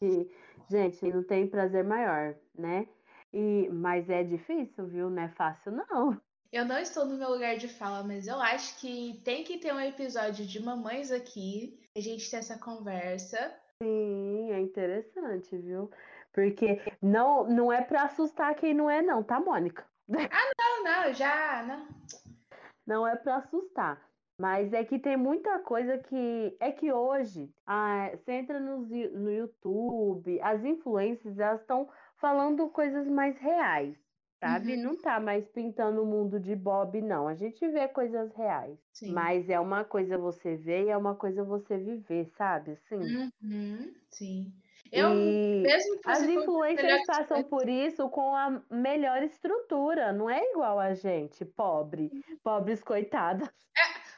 E, gente, não tem prazer maior, né? E, mas é difícil, viu? Não é fácil, não. Eu não estou no meu lugar de fala, mas eu acho que tem que ter um episódio de mamães aqui, a gente ter essa conversa. Sim, é interessante, viu? Porque não, não é pra assustar quem não é, não, tá, Mônica? Não, não, já, não. Não é pra assustar. Mas é que tem muita coisa que. É que hoje, ah, você entra Yu- no YouTube, as influências, elas estão falando coisas mais reais, sabe? Uhum. Não tá mais pintando o mundo de Bob, não. A gente vê coisas reais. Sim. Mas é uma coisa você ver e é uma coisa você viver, sabe? Assim. Uhum, sim. Eu, E mesmo que as influencers passam por isso com a melhor estrutura, não é igual a gente, pobre, pobres coitadas.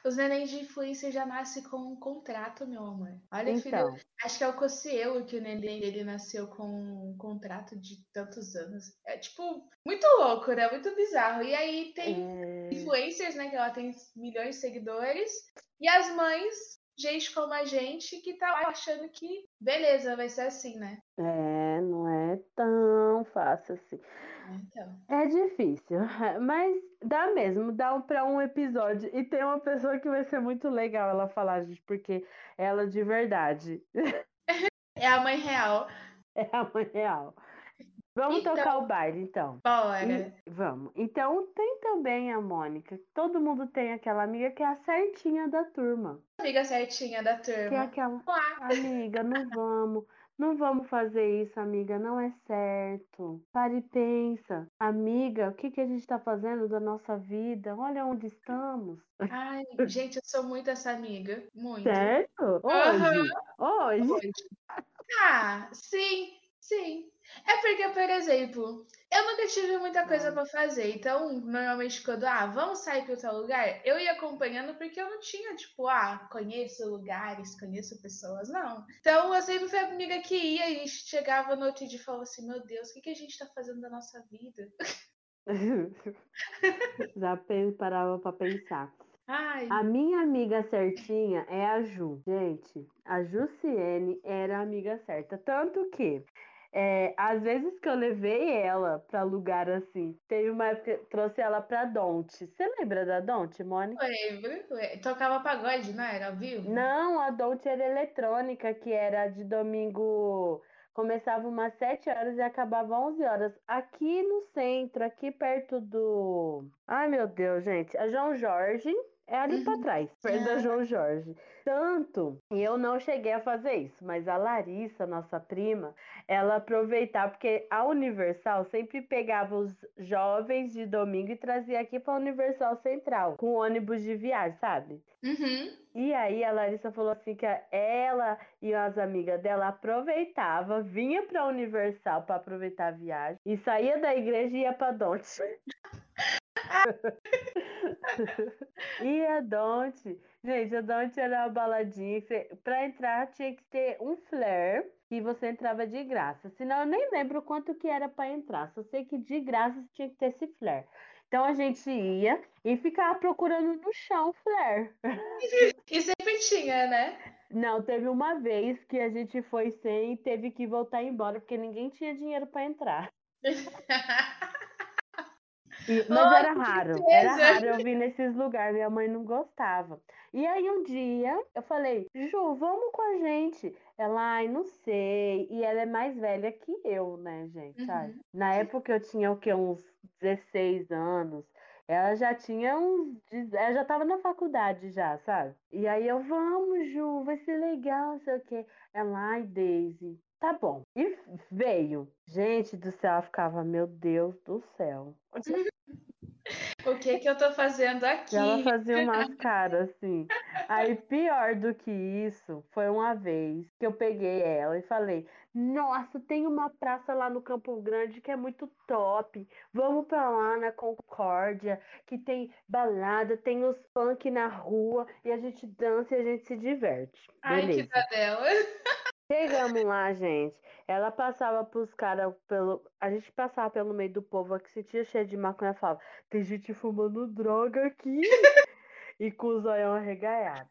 Os nenéns de influência já nascem com um contrato, meu amor. Olha, filho, Então, acho que é o Cocielo que o neném dele nasceu com um contrato de tantos anos. É tipo, muito louco, né? Muito bizarro. E aí tem é, influencers, né? Que ela tem milhões de seguidores. E as mães, gente como a gente, que tá achando que beleza, vai ser assim, né? é, não é tão fácil assim. Então. É difícil, mas dá mesmo, dá um, para um episódio. E tem uma pessoa que vai ser muito legal ela falar, gente, porque ela de verdade É a mãe real. é a mãe real. Vamos Então- tocar o baile, então. Bora. E- vamos. Então tem também a Mônica. Todo mundo tem aquela amiga que é a certinha da turma. Amiga certinha da Que é turma. aquela, Uá. amiga, não vamos. Não vamos fazer isso, amiga. Não é certo. Pare e pensa. Amiga, o que, que a gente tá fazendo da nossa vida? Olha onde estamos. Ai, gente, eu sou muito essa amiga. Muito. Certo? Hoje. Hoje. Hoje. Ah, sim, sim. É porque, por exemplo, eu nunca tive muita coisa pra fazer. Então, normalmente, quando, ah, vamos sair para outro lugar, eu ia acompanhando porque eu não tinha, tipo, ah, conheço lugares, conheço pessoas, não. Então, eu sempre fui a amiga que ia e chegava no outro dia e falava assim: meu Deus, o que, que a gente tá fazendo da nossa vida? Já parava pra pensar. Ai, A minha amiga certinha é a Ju. Gente, a Jussiene era a amiga certa. Tanto que, é, às vezes que eu levei ela pra lugar assim, teve uma época que trouxe ela pra Donte. Você lembra da Donte, Mônica? lembro. Ué, Tocava pagode, não era? Ao vivo? Não, a Dolce era eletrônica, que era de domingo. Começava umas 7 horas e acabava 11 horas. Aqui no centro, aqui perto do. Ai, meu Deus, gente. A João Jorge é ali pra Uhum. trás, perto da. João Jorge. Tanto, e eu não cheguei a fazer isso, mas a Larissa, nossa prima, ela aproveitava, porque a Universal sempre pegava os jovens de domingo e trazia aqui pra Universal Central, com ônibus de viagem, sabe? Uhum. E aí a Larissa falou assim que ela e as amigas dela aproveitava, vinha pra Universal para aproveitar a viagem e saía da igreja e ia pra Donte. e a Donte, gente, a Donte era uma baladinha pra entrar tinha que ter um flare e você entrava de graça. Senão eu nem lembro quanto que era para entrar, só sei que de graça tinha que ter esse flare. Então a gente ia e ficava procurando no chão flare. E sempre tinha, né? Não, teve uma vez que a gente foi sem e teve que voltar embora porque ninguém tinha dinheiro para entrar. E- mas era raro, era raro eu vir nesses lugares, minha mãe não gostava. E aí um dia eu falei, Ju, vamos com a gente. Ela, ai, não sei. E ela é mais velha que eu, né, gente? Uhum. Na época eu tinha o quê? Uns 16 anos. Ela já tinha uns. Ela já tava na faculdade já, sabe? E aí eu, vamos, Ju, vai ser legal, não sei o quê. Ela, ai, Daisy, tá bom. E veio. Gente do céu, ela ficava, meu Deus do céu. O que que eu tô fazendo aqui? Ela fazia umas caras assim. Aí, pior do que isso, foi uma vez que eu peguei ela e falei: Nossa, tem uma praça lá no Campo Grande que é muito top. Vamos pra lá na Concórdia, que tem balada, tem os funk na rua e a gente dança e a gente se diverte. Ai, Beleza. que dela. Chegamos lá, gente. Ela passava pros caras pelo. A gente passava pelo meio do povo que se tinha cheio de maconha falava: tem gente fumando droga aqui. e com o zoião arregaiado.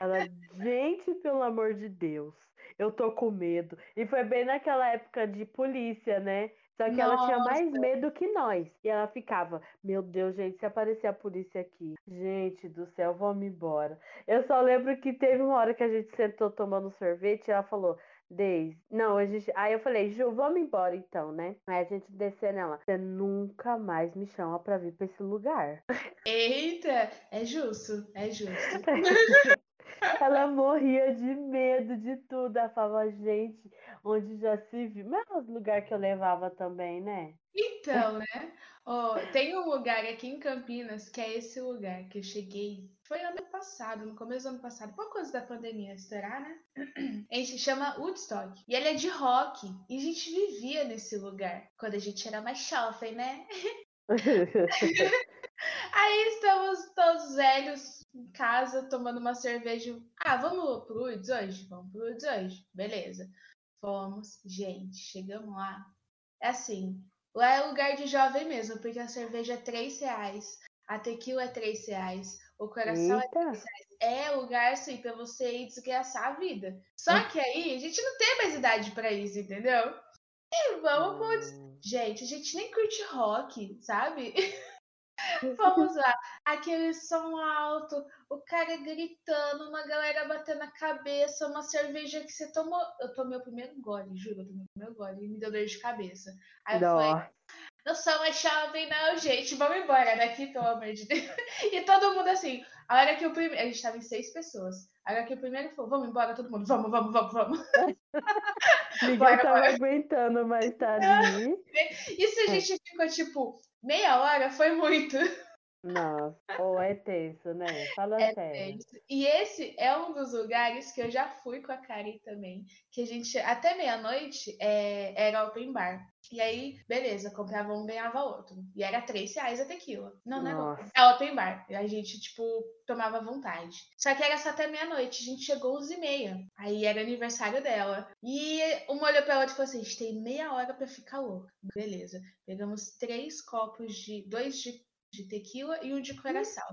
Ela, gente, pelo amor de Deus, eu tô com medo. E foi bem naquela época de polícia, né? Só que ela tinha mais Nossa. medo que nós. E ela ficava, meu Deus, gente, se aparecer a polícia aqui, gente do céu, vamos embora. Eu só lembro que teve uma hora que a gente sentou tomando sorvete e ela falou, Deise, não, a gente. Aí eu falei, Ju, vamos embora então, né? Aí a gente desceu nela. Você nunca mais me chama pra vir pra esse lugar. Eita, é justo, é justo. Ela morria de medo de tudo. Ela falava, gente, onde já se viu. Mas é os lugares que eu levava também, né? Então, né? Ó, tem um lugar aqui em Campinas que é esse lugar que eu cheguei. Foi ano passado, no começo do ano passado, por causa da pandemia estourar, né? A gente chama Woodstock. E ele é de rock. E a gente vivia nesse lugar. Quando a gente era mais jovem, né? Aí estamos todos velhos em casa tomando uma cerveja. Ah, vamos pro Woods hoje? Vamos pro Woods hoje. Beleza. Fomos. Gente, chegamos lá. É assim, lá é lugar de jovem mesmo, porque a cerveja é 3 reais, a tequila é 3 reais, o coração é Eita. é lugar assim pra você ir desgraçar a vida. Só que aí a gente não tem mais idade pra isso, entendeu? E vamos pro. Hum. Gente, a gente nem curte rock, sabe? Vamos lá, aquele som alto, o cara gritando, uma galera batendo a cabeça, uma cerveja que você tomou. Eu tomei o primeiro gole, juro, eu tomei o primeiro gole e me deu dor de cabeça. Aí eu falei, não sou mais jovem, não, gente, vamos embora daqui, pelo amor de Deus. E todo mundo assim, a hora que o primeiro. A gente tava em seis pessoas. A hora que o primeiro falou, vamos embora, todo mundo, vamos, vamos, vamos, vamos. Ninguém Bora, tava bora. aguentando mais tá ali. E se a gente ficou, tipo, meia hora, foi muito. Nossa, ou é tenso, né? Fala É sério. tenso. E esse é um dos lugares que eu já fui com a Karen também. Que a gente, até meia-noite, é, era open bar. E aí, beleza, comprava um, ganhava outro. E era 3 reais a tequila. Não, não é Nossa. É open bar. E a gente, tipo, tomava à vontade. Só que era só até meia-noite. A gente chegou às 11h30. Aí era aniversário dela. E uma olhou pra outra e falou assim: a gente tem meia hora pra ficar louca. Beleza. Pegamos três copos de. dois de, de tequila e um de coração.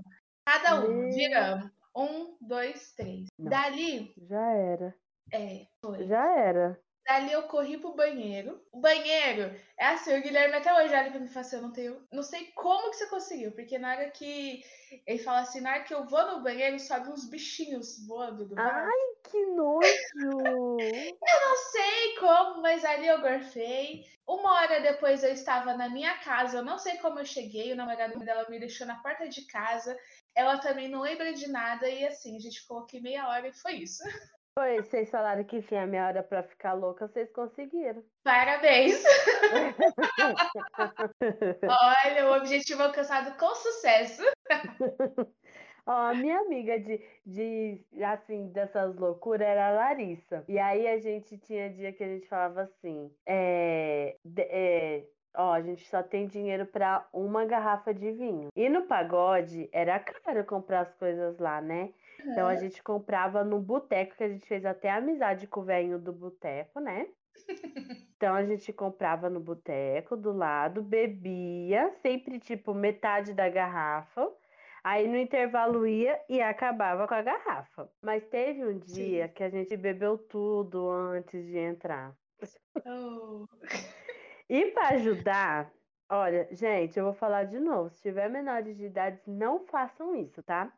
Cada um. Meu. Viramos. Um, dois, três. Não. Dali, Já era. é, foi. Já era. Dali eu corri pro banheiro. O banheiro é assim, o Guilherme até hoje olha pra mim e fala assim, eu não tenho. Não sei como que você conseguiu, porque na hora que. Ele fala assim, na hora que eu vou no banheiro, sobe uns bichinhos voando do bar. Ai, que nojo! Não sei como, mas ali eu gorfei. Uma hora depois eu estava na minha casa, eu não sei como eu cheguei, o namorado dela me deixou na porta de casa. Ela também não lembra de nada, e assim, a gente ficou aqui meia hora e foi isso. Foi, vocês falaram que tinha meia hora pra ficar louca, vocês conseguiram. Parabéns! Olha, o objetivo alcançado com sucesso. Ó, a minha amiga de, de, assim, dessas loucuras era a Larissa. E aí a gente tinha dia que a gente falava assim, é, é, ó, a gente só tem dinheiro pra uma garrafa de vinho. E no pagode era caro comprar as coisas lá, né? Então a gente comprava no boteco, que a gente fez até amizade com o velhinho do boteco, né? Então a gente comprava no boteco do lado, bebia, sempre tipo metade da garrafa. Aí no intervalo ia e acabava com a garrafa. Mas teve um dia que a gente bebeu tudo antes de entrar. Oh, E para ajudar, olha, gente, eu vou falar de novo. Se tiver menores de idade, não façam isso, tá?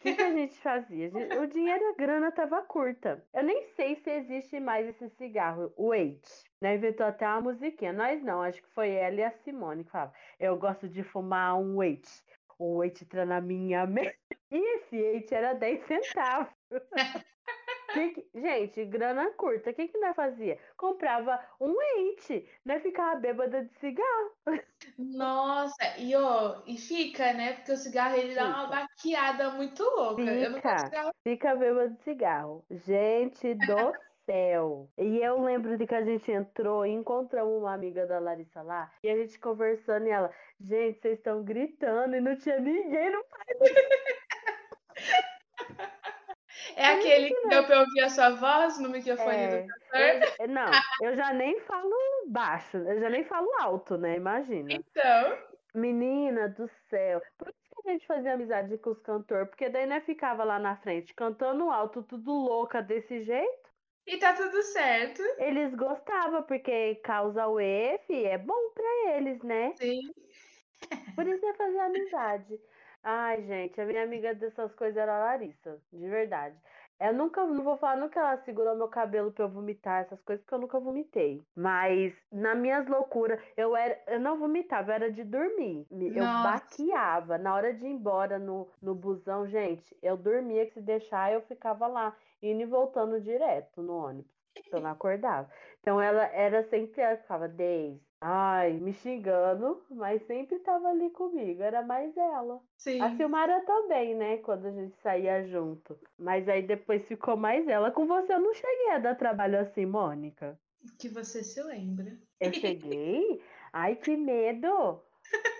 O que, que a gente fazia? O dinheiro e a grana tava curta. Eu nem sei se existe mais esse cigarro, o Wait. Né? Inventou até uma musiquinha. Nós não, acho que foi ela e a Simone que falavam. Eu gosto de fumar um Wait. O Wait entra na minha mente. E esse Wait era 10 centavos. Que Gente, grana curta, o que que nós fazia? Comprava um ente, nós ficava bêbada de cigarro. Nossa, e ó, e fica, né? Porque o cigarro ele dá uma Fica. baqueada muito louca. Eu não Fica. gosto de cigarro. Fica bêbada de cigarro. Gente do céu. E eu lembro de que a gente entrou e encontramos uma amiga da Larissa lá, e a gente conversando e ela, gente, vocês estão gritando e não tinha ninguém no É aquele que deu pra ouvir a sua voz no microfone É, do cantor. não, eu já nem falo baixo, eu já nem falo alto, né? Imagina. Então, Menina do céu. Por isso que a gente fazia amizade com os cantores, porque daí nós ficava lá na frente cantando alto, tudo louca desse jeito. e tá tudo certo. Eles gostavam, porque causa o F é bom pra eles, né? Sim. Por isso é fazer amizade. Ai, gente, a minha amiga dessas coisas era a Larissa, de verdade. Eu nunca, não vou falar nunca ela segurou meu cabelo pra eu vomitar, essas coisas, porque eu nunca vomitei. Mas nas minhas loucuras, eu era, eu não vomitava, eu era de dormir. Eu Nossa. baqueava. Na hora de ir embora no, no busão, gente, eu dormia que se deixar, eu ficava lá, indo e voltando direto no ônibus. Eu não acordava. Então ela era sempre, ela ficava, Deise, ai, me xingando, mas sempre tava ali comigo, era mais ela. Sim. A Silmara também, né, quando a gente saía junto. Mas aí depois ficou mais ela. Com você eu não cheguei a dar trabalho assim, Mônica. Que você se lembra. Eu cheguei? Ai, que medo!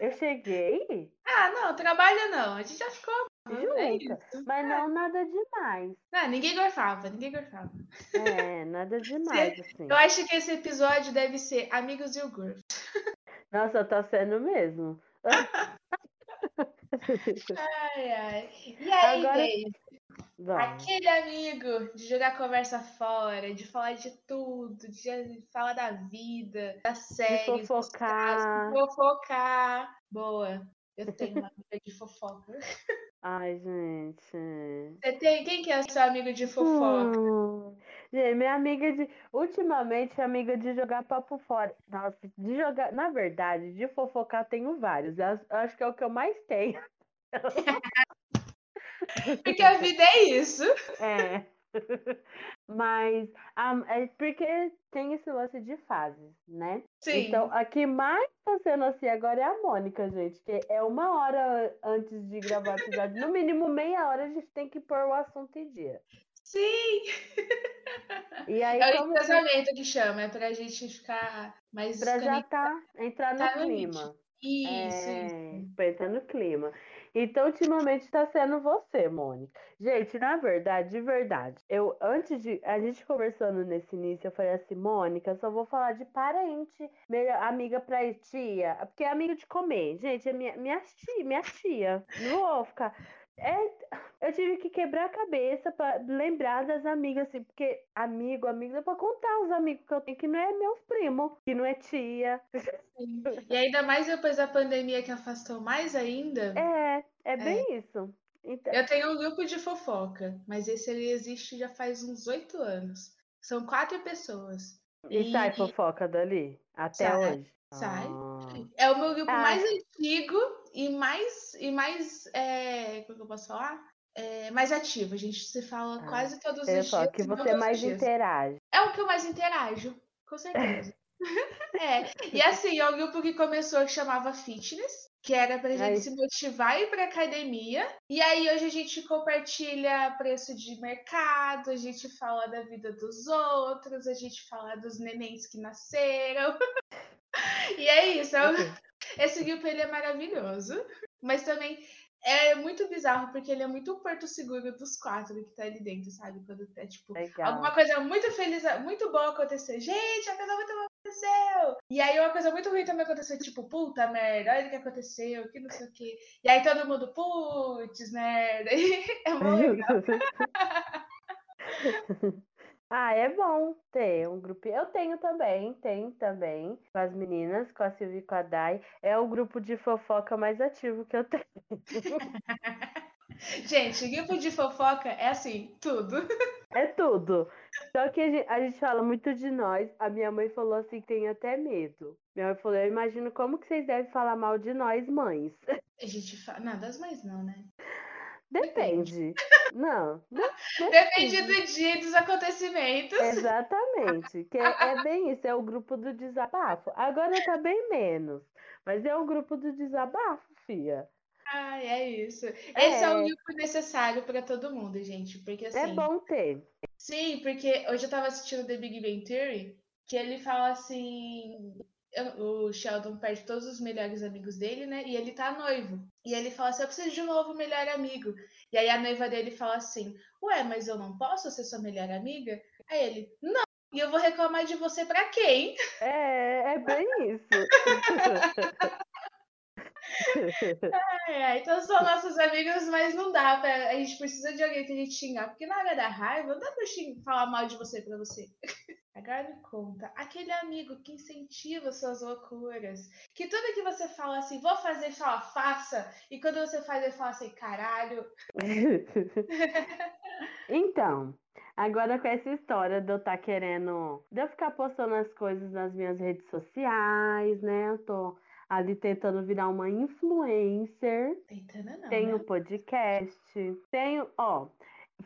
Eu cheguei? Ah, não, trabalho não. A gente já ficou. É Junta. isso. Mas não nada demais. Não, ninguém gorfava, ninguém gorfava. É, nada demais, assim. Eu acho que esse episódio deve ser Amigos e o Gorf. Nossa, tá sendo mesmo. Ai, ai. E aí, Agora-? Vamos. Aquele amigo de jogar conversa fora, de falar de tudo, de falar da vida, das séries, dos fofocar. casos, de fofocar. Boa. Eu tenho uma amiga de fofoca. Ai, gente. Você tem? Quem que é seu amigo de fofoca? Hum. Gente, minha amiga de. Ultimamente, amiga de jogar papo fora. Nossa, de jogar. Na verdade, de fofocar tenho vários. Eu acho que é o que eu mais tenho. Porque a vida é isso. É. Mas ah, é porque tem esse lance de fases, né? Sim. Então, a que mais tá sendo assim agora é a Mônica, gente. Que é uma hora antes de gravar o episódio. No mínimo meia hora a gente tem que pôr o assunto em dia. Sim. E aí, É o como que- casamento que chama, é pra gente ficar mais pra já tá, entrar no Tá no clima. Isso, É, isso. pra entrar no clima. Então, ultimamente tá sendo você, Mônica. Gente, na verdade, de verdade, eu antes de a gente conversando nesse início, eu falei assim, Mônica, só vou falar de parente, melhor amiga pra tia, porque é amigo de comer. Gente, é minha, minha tia, minha tia. Não vou ficar. É, eu tive que quebrar a cabeça pra lembrar das amigas, assim, porque amigo, amigo, é pra contar os amigos que eu tenho, que não é meus primos, que não é tia. Sim. E ainda mais depois da pandemia que afastou mais ainda. É, é bem isso. Então, Eu tenho um grupo de fofoca, mas esse ele existe já faz uns oito anos. São quatro pessoas. E sai fofoca dali? Até Sai, hoje? sai. Ah, É o meu grupo Ah. mais antigo e mais e mais é, como que eu posso falar? É, mais ativo. A gente se fala Ah, quase todos os dias. só que você os mais dias. interage. É o que eu mais interajo, com certeza. é. E assim, é um grupo que começou que chamava Fitness, que era pra gente Aí. se motivar e ir pra academia. E aí hoje a gente compartilha preço de mercado, a gente fala da vida dos outros, a gente fala dos nenéns que nasceram. e é isso. é um-. Esse grupo ele é maravilhoso, mas também é muito bizarro porque ele é muito o porto seguro dos quatro que tá ali dentro, sabe? Quando tá tipo Legal. alguma coisa muito feliz, muito boa acontecer. Gente, a coisa muito boa aconteceu! E aí uma coisa muito ruim também aconteceu, tipo, puta merda, olha o que aconteceu, que não sei o quê. E aí todo mundo, putz, merda. É mó legal. Ah, é bom ter um grupo. Eu tenho também, tenho também, com as meninas, com a Silvia e com a Dai. É o grupo de fofoca mais ativo que eu tenho. Gente, grupo de fofoca é assim, tudo. É tudo. Só que a gente, a gente fala muito de nós. A minha mãe falou assim tem até medo. Minha mãe falou, eu imagino como que vocês devem falar mal de nós, mães. A gente fala. Não, das mães não, né? Depende. Não. de- Depende do dia e dos acontecimentos. Exatamente. Que é, é bem isso, é o grupo do desabafo. Agora tá bem menos. Mas é o grupo do desabafo, fia. Ai, é isso. Esse é o É. grupo necessário pra todo mundo, gente. Porque É assim. bom ter. Sim, porque hoje eu tava assistindo The Big Bang Theory, que ele fala assim. O Sheldon perde todos os melhores amigos dele, né? E ele tá noivo. E ele fala assim: Eu preciso de um novo melhor amigo. E aí a noiva dele fala assim: Ué, mas eu não posso ser sua melhor amiga? Aí ele: Não. E eu vou reclamar de você pra quem? É, é bem isso. É, então são nossos amigos, mas não dá pra. A gente precisa de alguém que a gente xingar. Porque na hora da raiva, não dá pra xing- falar mal de você pra você. Agora me conta, aquele amigo que incentiva suas loucuras, que tudo que você fala assim, vou fazer, fala, faça, e quando você faz, ele fala assim, caralho. Então, agora com essa história de eu estar querendo. de eu ficar postando as coisas nas minhas redes sociais, né? Eu tô ali tentando virar uma influencer. Tentando não, Tenho né? podcast, tenho, ó,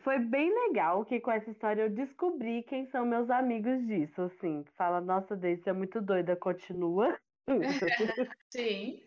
foi bem legal que com essa história eu descobri quem são meus amigos disso, assim. Fala, nossa, Deise, é muito doida, continua. Sim,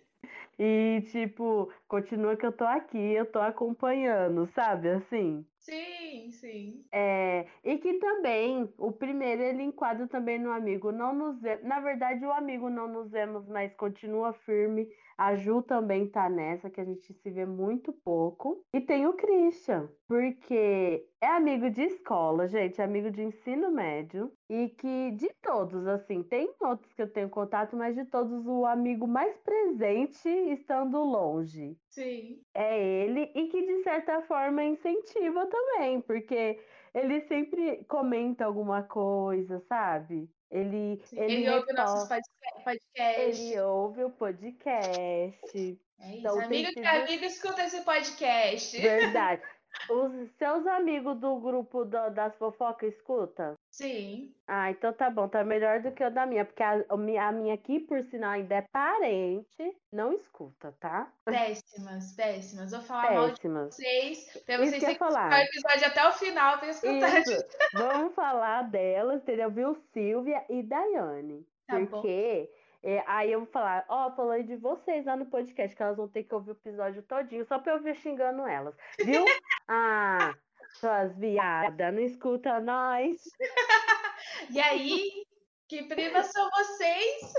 E, tipo, continua que eu tô aqui, eu tô acompanhando, sabe? Assim. Sim, sim. É, e que também, o primeiro ele enquadra também no amigo não nos Na verdade, o amigo não nos vemos, mas continua firme. A Ju também tá nessa, que a gente se vê muito pouco. E tem o Christian, porque é amigo de escola, gente, é amigo de ensino médio. E que de todos, assim, tem outros que eu tenho contato, mas de todos, o amigo mais presente estando longe Sim, é ele e que de certa forma incentiva também, porque ele sempre comenta alguma coisa, sabe? Ele sim. ele Ele ouve nossos podcasts. ele ouve o podcast. É isso. Então Amigo que amigo escuta esse podcast. verdade. Os seus amigos do grupo do- das fofocas escuta? Sim. Ah, então tá bom, tá melhor do que o da minha, porque a, a minha aqui, por sinal, ainda é parente, não escuta, tá? Péssimas, péssimas. Vou falar mal de Péssimas. vocês, pra vocês terem escutar o falar. episódio até o final pra escutar. Isso, vamos falar delas, entendeu? Viu? Silvia e Daiane. Tá bom. Porque é, aí eu vou falar, ó, falei de vocês lá no podcast, que elas vão ter que ouvir o episódio todinho, só pra eu ver xingando elas. Viu? Ah, suas viadas, não escuta nós. E aí, que prima são vocês?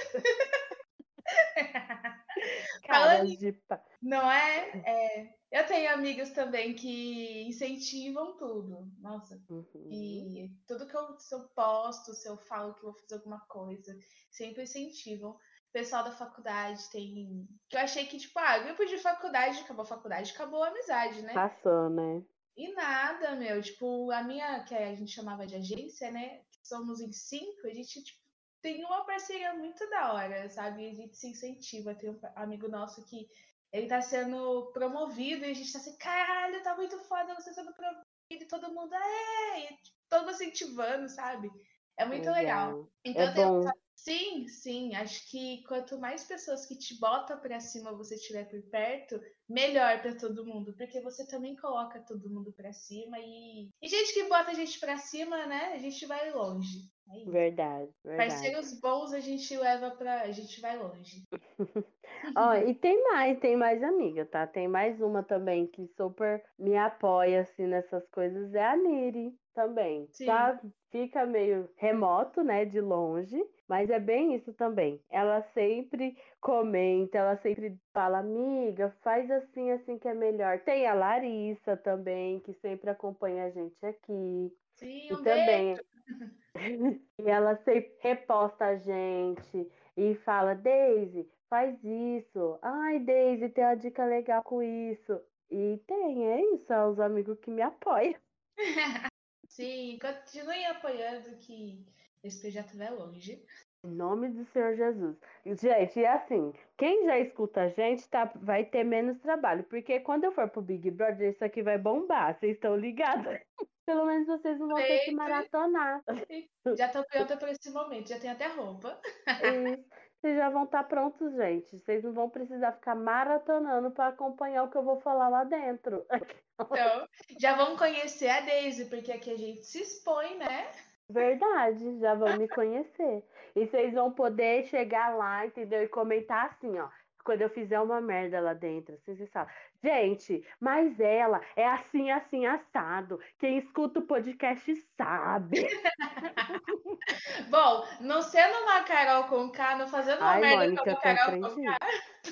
Falando- de. Não é? É, Eu tenho amigas também que incentivam tudo. Nossa, Uhum. E tudo que eu, se eu posto, se eu falo que vou fazer alguma coisa, sempre incentivam. O pessoal da faculdade tem. Que eu achei que, tipo, ah, grupo de faculdade, acabou a faculdade, acabou a amizade, né? Passou, né? E nada, meu. Tipo, a minha, que a gente chamava de agência, né? Somos em cinco, a gente, tipo, tem uma parceria muito da hora, sabe? A gente se incentiva. Tem um amigo nosso que ele tá sendo promovido e a gente tá assim, caralho, tá muito foda você sendo promovido. E todo mundo, é, e tipo, todo incentivando, sabe? É muito legal. Então É tem bom. Sim, sim. Acho que quanto mais pessoas que te botam pra cima você tiver por perto, melhor pra todo mundo, porque você também coloca todo mundo pra cima e e gente que bota a gente pra cima, né? A gente vai longe. É. Verdade, verdade. Parceiros bons a gente leva pra. A gente vai longe. Ó, e tem mais, tem mais amiga, tá? Tem mais uma também que super me apoia, assim, nessas coisas, é a Niri também. Sim. Tá? Fica meio remoto, né, de longe, mas é bem isso também. Ela sempre comenta, ela sempre fala, amiga, faz assim, assim que é melhor. Tem a Larissa também, que sempre acompanha a gente aqui. Sim, E um beijo. também. e ela sempre reposta a gente e fala, Daisy, faz isso. Ai, Daisy, tem uma dica legal com isso. E tem, é isso, são os amigos que me apoiam. Sim, continue apoiando que esse projeto vai longe. Em nome do Senhor Jesus. Gente, e assim, quem já escuta a gente tá, vai ter menos trabalho. Porque quando eu for pro Big Brother, isso aqui vai bombar. Vocês estão ligados? Pelo menos vocês não vão ter que maratonar. Já tô pronta por esse momento, já tenho até roupa. Isso. Vocês já vão estar prontos, gente. Vocês não vão precisar ficar maratonando para acompanhar o que eu vou falar lá dentro. Então, já vão conhecer a Daisy, porque aqui a gente se expõe, né? Verdade, já vão me conhecer. E vocês vão poder chegar lá, entendeu? E comentar assim, ó. Quando eu fizer uma merda lá dentro, assim, vocês falam, gente, mas ela é assim, assim, assado. Quem escuta o podcast sabe. Bom, não sendo uma Carol com K, não fazendo uma Ai, merda Mônica, como Carol com. K,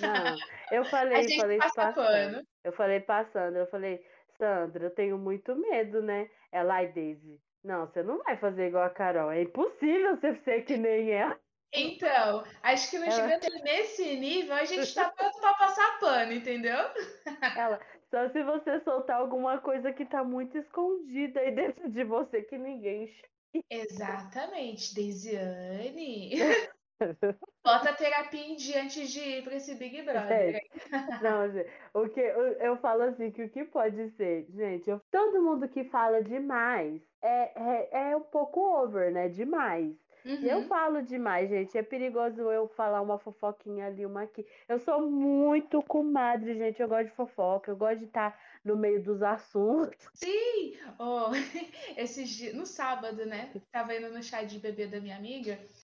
Não, eu falei, falei passa passando. Eu falei passando, eu falei, Sandra, eu tenho muito medo, né? Ela, ai, Daisy, não, você não vai fazer igual a Carol. É impossível você ser que nem ela. Então, acho que não Ela- chegando nesse nível, a gente tá pronto pra passar pano, entendeu? Ela, só se você soltar alguma coisa que tá muito escondida aí dentro de você que ninguém enxerga. Exatamente, Deisiane. Bota a terapia em dia antes de ir pra esse Big Brother. É. Não, gente, o que eu, eu falo assim que o que pode ser, gente, eu- todo mundo que fala demais é, é, é um pouco over, né? Demais. E eu Uhum. falo demais, gente. É perigoso eu falar uma fofoquinha ali, uma aqui. Eu sou muito comadre, gente. Eu gosto de fofoca, eu gosto de estar no meio dos assuntos. Sim! Oh, esses dias, no sábado, né? Tava indo no chá de bebê da minha amiga.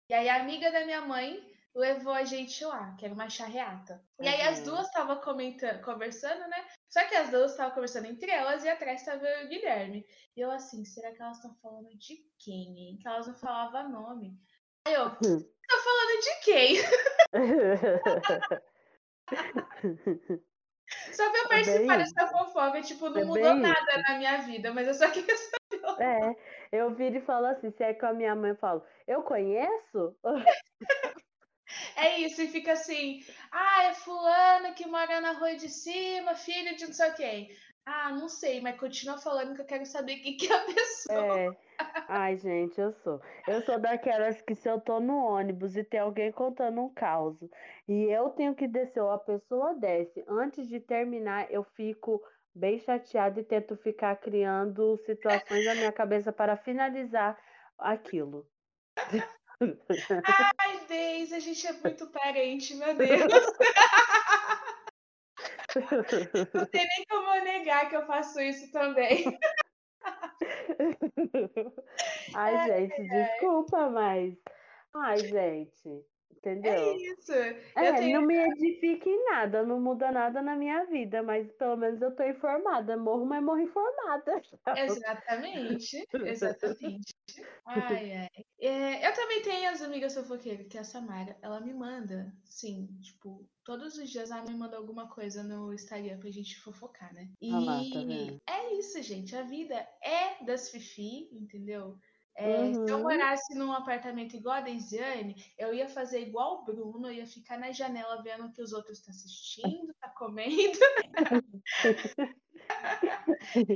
E aí a amiga da minha mãe levou a gente lá, que era uma charreata. E aí as Uhum. duas estavam comentando, conversando, né? Só que as duas estavam conversando entre elas e atrás estava o Guilherme. E eu assim, será que elas estão falando de quem, hein? Que elas não falavam nome. Aí eu, tá falando de quem? Só pra eu É participar isso. dessa fofoca, tipo, não É mudou nada na minha vida, mas eu só queria saber. É, eu viro e falo assim, se é com a minha mãe, eu falo, eu conheço? É isso, e fica assim, ah, é fulano que mora na rua de cima, filho de não sei quem. Ah, não sei, mas continua falando que eu quero saber quem que é a pessoa. É. Ai, gente, eu sou. Eu sou daquelas que se eu tô no ônibus e tem alguém contando um caos e eu tenho que descer, ou a pessoa desce, antes de terminar, eu fico bem chateada e tento ficar criando situações na minha cabeça para finalizar aquilo. Ai, Deise, a gente é muito parente, meu Deus. Não tem nem como negar que eu faço isso também. Ai, gente, desculpa, mas. Ai, gente, É entendeu? isso. Eu É, tenho. não me edifica em nada, não muda nada na minha vida, mas pelo menos eu tô informada. Morro, mas morro informada. Exatamente, exatamente. Ai, ai. É, eu também tenho as amigas fofoqueiras, que é a Samara. Ela me manda, sim, tipo, todos os dias ela me manda alguma coisa no Instagram pra gente fofocar, né? E Ah lá, tá vendo? é isso, gente. A vida é das Fifi, entendeu? É, Se eu Uhum. morasse num apartamento igual a Deisiane, eu ia fazer igual o Bruno, eu ia ficar na janela vendo o que os outros estão assistindo, tá comendo.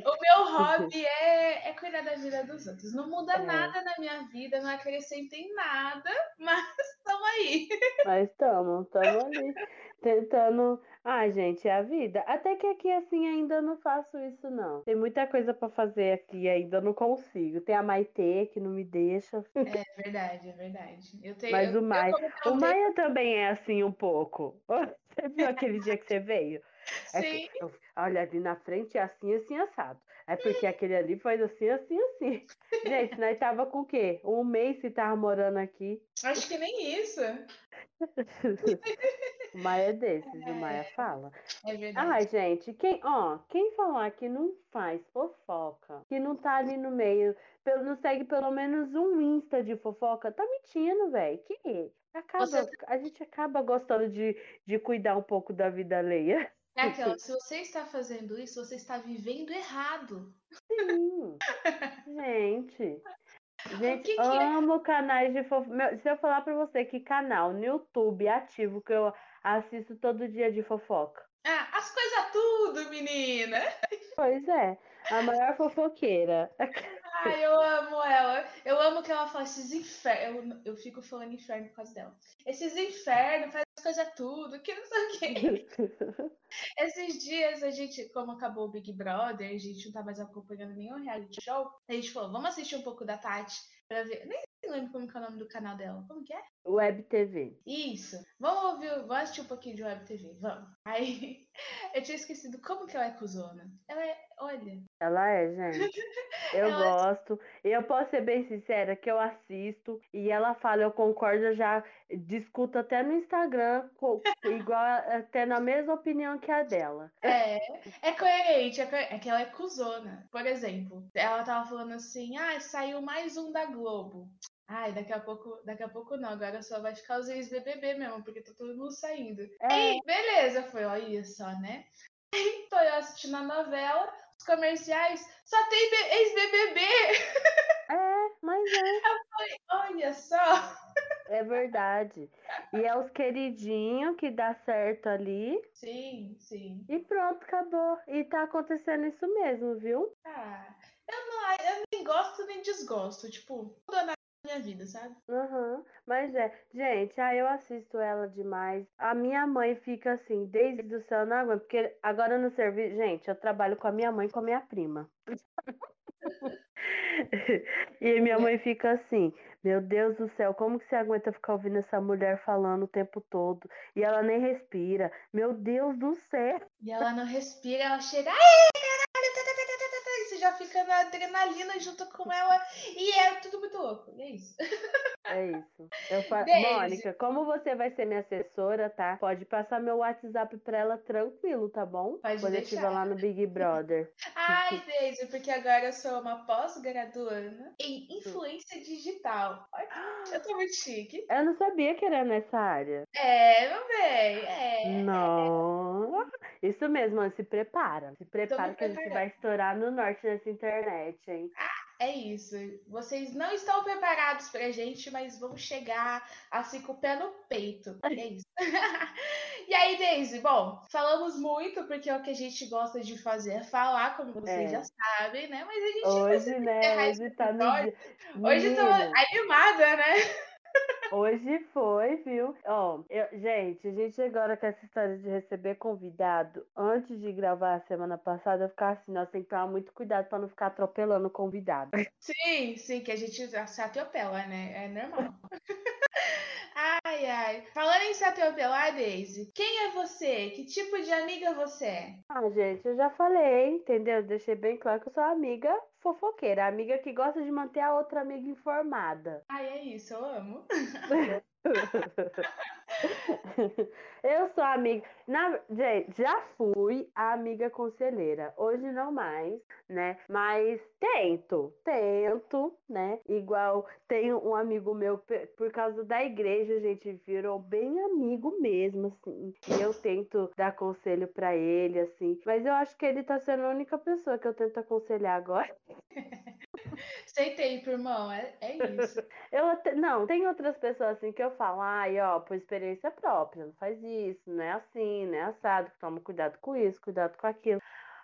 O meu hobby é, é cuidar da vida dos outros. Não muda É. nada na minha vida, não acrescenta em nada, mas estamos aí. Mas estamos, estamos ali tentando. Ai, gente, é a vida. Até que aqui assim ainda não faço isso, não. Tem muita coisa pra fazer aqui, ainda não consigo. Tem a Maitê que não me deixa. É verdade, é verdade. Eu tenho, Mas eu, o Maia, o Maia também é assim um pouco. Você viu aquele dia que você veio? É Sim, que eu- olha, ali na frente é assim, assim, assado. É porque aquele ali faz assim, assim, assim. Gente, nós tava com o quê? Um mês que tava morando aqui. acho que nem isso. O Maia é desses, o Maia fala. É verdade. Ai, gente, quem, ó, quem falar que não faz fofoca, que não tá ali no meio, pelo, não segue pelo menos um Insta de fofoca, tá mentindo, velho. Que acaba, Você a gente acaba gostando de, de cuidar um pouco da vida alheia. É aquela, se você está fazendo isso, você está vivendo errado. Sim. Gente. Gente, que que é? amo canais de fofoca. Se eu falar pra você que canal no YouTube ativo que eu assisto todo dia de fofoca. Ah, as coisas tudo, menina. Pois é, a maior fofoqueira. Ai, eu amo ela. Eu amo que ela fala esses infernos. Eu, eu fico falando inferno por causa dela. Esses infernos, faz as coisas tudo, que não sei o quê. Esses dias a gente, como acabou o Big Brother, a gente não tá mais acompanhando nenhum reality show. A gente falou, vamos assistir um pouco da Tati. pra ver. Nem lembro como é o nome do canal dela. Como que é? Web TV. Isso. Vamos ouvir, vamos assistir um pouquinho de Web TV. Vamos. Aí, eu tinha esquecido como que ela é cuzona. Ela é, olha. Ela é, gente. Eu Ela- gosto. E eu posso ser bem sincera que eu assisto e ela fala, eu concordo, eu já discuto até no Instagram, co- igual até na mesma opinião que a dela. É, é coerente, é, co- é que ela é cuzona. Por exemplo, ela tava falando assim, ah, saiu mais um da Globo. Ai, daqui a pouco, daqui a pouco não, agora só vai ficar os ex-BBB mesmo, porque tá todo mundo saindo. É, Aí, beleza, foi, olha só, né? Aí, tô eu assistindo a novela, os comerciais, só tem ex-BBB, é, mas é, olha só. é verdade. E é os queridinhos que dá certo ali Sim, sim. e pronto, acabou. E tá acontecendo isso mesmo, viu? Ah, eu não, eu nem gosto nem desgosto, tipo, na minha vida, sabe? Aham, mas é, gente, ah, eu assisto ela demais. A minha mãe fica assim, desde do céu, não aguento, porque agora no serviço, gente, eu trabalho com a minha mãe e com a minha prima. E minha mãe fica assim, meu Deus do céu, como que você aguenta ficar ouvindo essa mulher falando o tempo todo? E ela nem respira. Meu Deus do céu. E ela não respira, ela chega, ai, já fica na adrenalina junto com ela, e é tudo muito louco, e é isso. É isso. Eu fa... Beijo. Mônica, como você vai ser minha assessora, tá? Pode passar meu WhatsApp pra ela tranquilo, tá bom? Pode Quando eu deixar. estiver lá no Big Brother. Ai, Deise, porque agora eu sou uma pós-graduanda em influência digital. Olha, eu tô muito chique. Eu não sabia que era nessa área. É, meu bem, é. Não. Isso mesmo, se prepara. Se prepara que a gente vai estourar no norte dessa internet, hein? É isso. Vocês não estão preparados pra gente, mas vão chegar assim com o pé no peito. É isso. e aí, Daisy, bom, falamos muito porque é o que a gente gosta de fazer é falar, como vocês É. já sabem, né? Mas a gente Hoje, né? Hoje tá no dia. Hoje tô animada, né? Hoje foi, viu? Ó, eu- gente, a gente agora com essa história de receber convidado, antes de gravar a semana passada, eu ficava assim, nós tem que tomar muito cuidado pra não ficar atropelando o convidado. Sim, sim, que a gente se atropela, né? É normal. ai, ai. Falando em se atropelar, Daisy, quem é você? Que tipo de amiga você é? Ah, gente, eu já falei, entendeu? Deixei bem claro que eu sou amiga fofoqueira, amiga que gosta de manter a outra amiga informada. Ai, é isso, eu amo. Eu sou amiga. Na, gente, já fui a amiga conselheira. Hoje não mais, né? Mas tento, tento, né? Igual tem um amigo meu, por causa da igreja, a gente virou bem amigo mesmo, assim. E eu tento dar conselho pra ele, assim. Mas eu acho que ele tá sendo a única pessoa que eu tento aconselhar agora. Aceitei, irmão, é, é isso. Eu não, tem outras pessoas assim que eu falo, ai, ó, por experiência própria, não faz isso, não é assim, não é assado, toma cuidado com isso, cuidado com aquilo.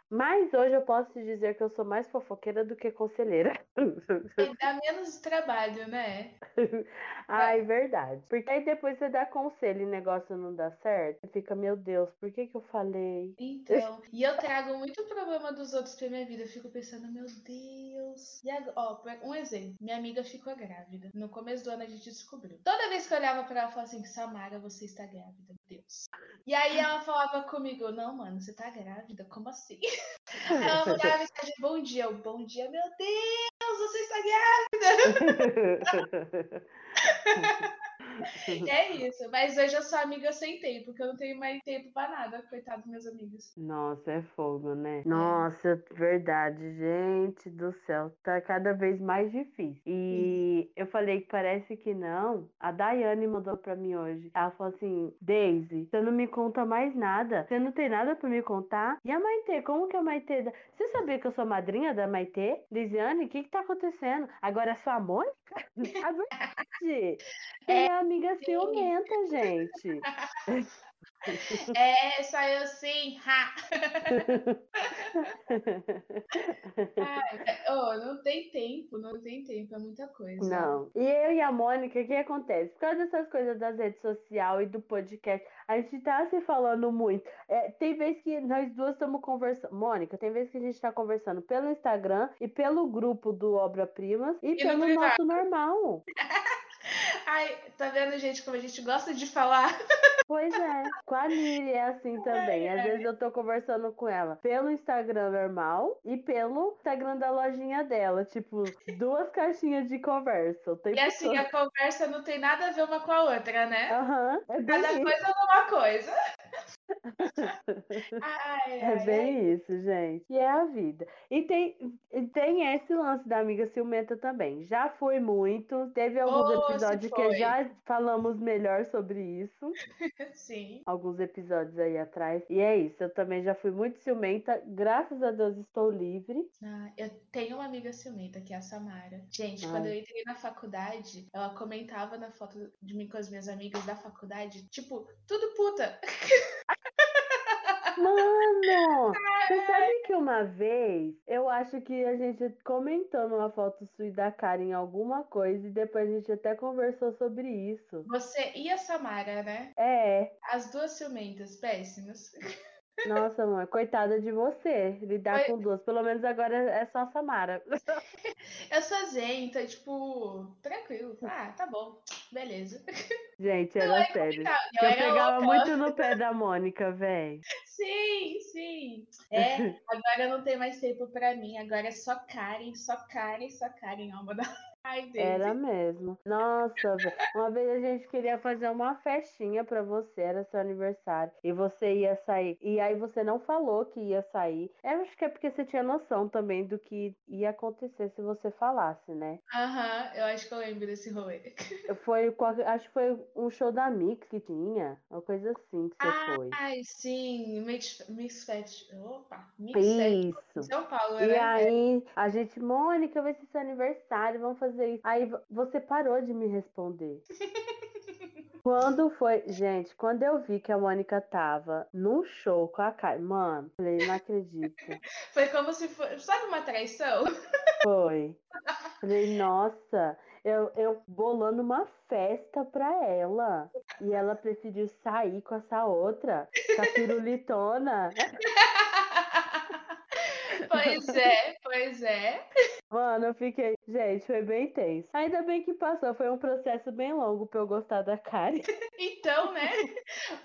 Mas hoje eu posso te dizer que eu sou mais fofoqueira do que conselheira. E dá menos trabalho, né? Ai, verdade. Porque aí depois você dá conselho e o negócio não dá certo, você fica, meu Deus, por que que eu falei? Então, e eu trago muito problema dos outros pra minha vida. Eu fico pensando, meu Deus. E agora, ó, um exemplo. Minha amiga ficou grávida. No começo do ano a gente descobriu. Toda vez que eu olhava pra ela, eu falava assim, Samara, você está grávida, meu Deus. E aí ela falava comigo, não, mano, você tá grávida? Como assim? Ela mandava mensagem, bom dia. Eu, bom dia, meu Deus, você está grávida. É isso. Mas hoje eu sou amiga sem tempo, porque eu não tenho mais tempo pra nada. Coitado dos meus amigos. Nossa, é fogo, né? Nossa, verdade, gente do céu, tá cada vez mais difícil. E eu falei que parece que não. A Daiane mandou pra mim hoje. Ela falou assim: Daisy, você não me conta mais nada. Você não tem nada pra me contar? E a Maitê, como que a Maitê. dá- Você sabia que eu sou madrinha da Maitê? Lisiane, o que que tá acontecendo? Agora é sua Mônica? A verdade. É a amiga ciumenta, gente. É, só eu sim. Ha. Ai, oh, não tem tempo, não tem tempo, é muita coisa. Não. E eu e a Mônica, o que acontece? Por causa dessas coisas das redes sociais e do podcast, a gente tá se falando muito. É, tem vezes que nós duas estamos conversando. Mônica, tem vezes que a gente tá conversando pelo Instagram e pelo grupo do Obra Primas e, e pelo nosso normal. Ai, tá vendo, gente, como a gente gosta de falar? Pois é, com a Lili é assim também. Às vezes eu tô conversando com ela pelo Instagram normal e pelo Instagram da lojinha dela. Tipo, duas caixinhas de conversa. E assim, todo. a conversa não tem nada a ver uma com a outra, né? Aham. Uhum, é Cada isso. coisa é uma coisa. ai, é bem ai. isso, gente. E é a vida. E tem, tem esse lance da amiga ciumenta também. Já foi muito. Teve alguns oh, episódios que já falamos melhor sobre isso. Sim. Alguns episódios aí atrás. E é isso, eu também já fui muito ciumenta. Graças a Deus estou livre. Ah, eu tenho uma amiga ciumenta, que é a Samara. Gente, Ai. quando eu entrei na faculdade, ela comentava na foto de mim com as minhas amigas da faculdade, tipo, tudo puta. Mano, você sabe que uma vez eu acho que a gente comentou numa foto sua e da cara em alguma coisa e depois a gente até conversou sobre isso. Você e a Samara, né? É. As duas ciumentas, péssimas. Nossa, mãe, coitada de você, lidar com duas. Pelo menos agora é só a Samara. Eu sou zen, então, tipo, tranquilo. Ah, tá bom, beleza. Gente, era é sério. Eu, eu pegava louca. muito no pé da Mônica, velho. Sim, sim. É, agora não tem mais tempo pra mim. Agora é só Karen, só Karen, só Karen, alma da. Ai, Era mesmo. Nossa, uma vez a gente queria fazer uma festinha para você, era seu aniversário, e você ia sair. E aí você não falou que ia sair. Eu acho que é porque você tinha noção também do que ia acontecer se você falasse, né? Aham, eu acho que eu lembro desse rolê. Foi, acho que foi um show da Mix que tinha, uma coisa assim que você ah, foi. Ai, sim, Mix, Mix Fest. Opa, Mix Isso. Fest. São Paulo, e né? E aí, a gente, Mônica, vai ser seu aniversário, vamos fazer fazer isso. Aí você parou de me responder. Quando foi. Gente, quando eu vi que a Mônica tava num show com a Kai, mano, falei, não acredito. Foi como se fosse. Sabe uma traição? Foi. Falei, nossa, eu, eu bolando uma festa pra ela. E ela preferiu sair com essa outra, com a pirulitona. Pois é, pois é. Mano, eu fiquei. Gente, foi bem tenso. Ainda bem que passou. Foi um processo bem longo pra eu gostar da Kari. Então, né?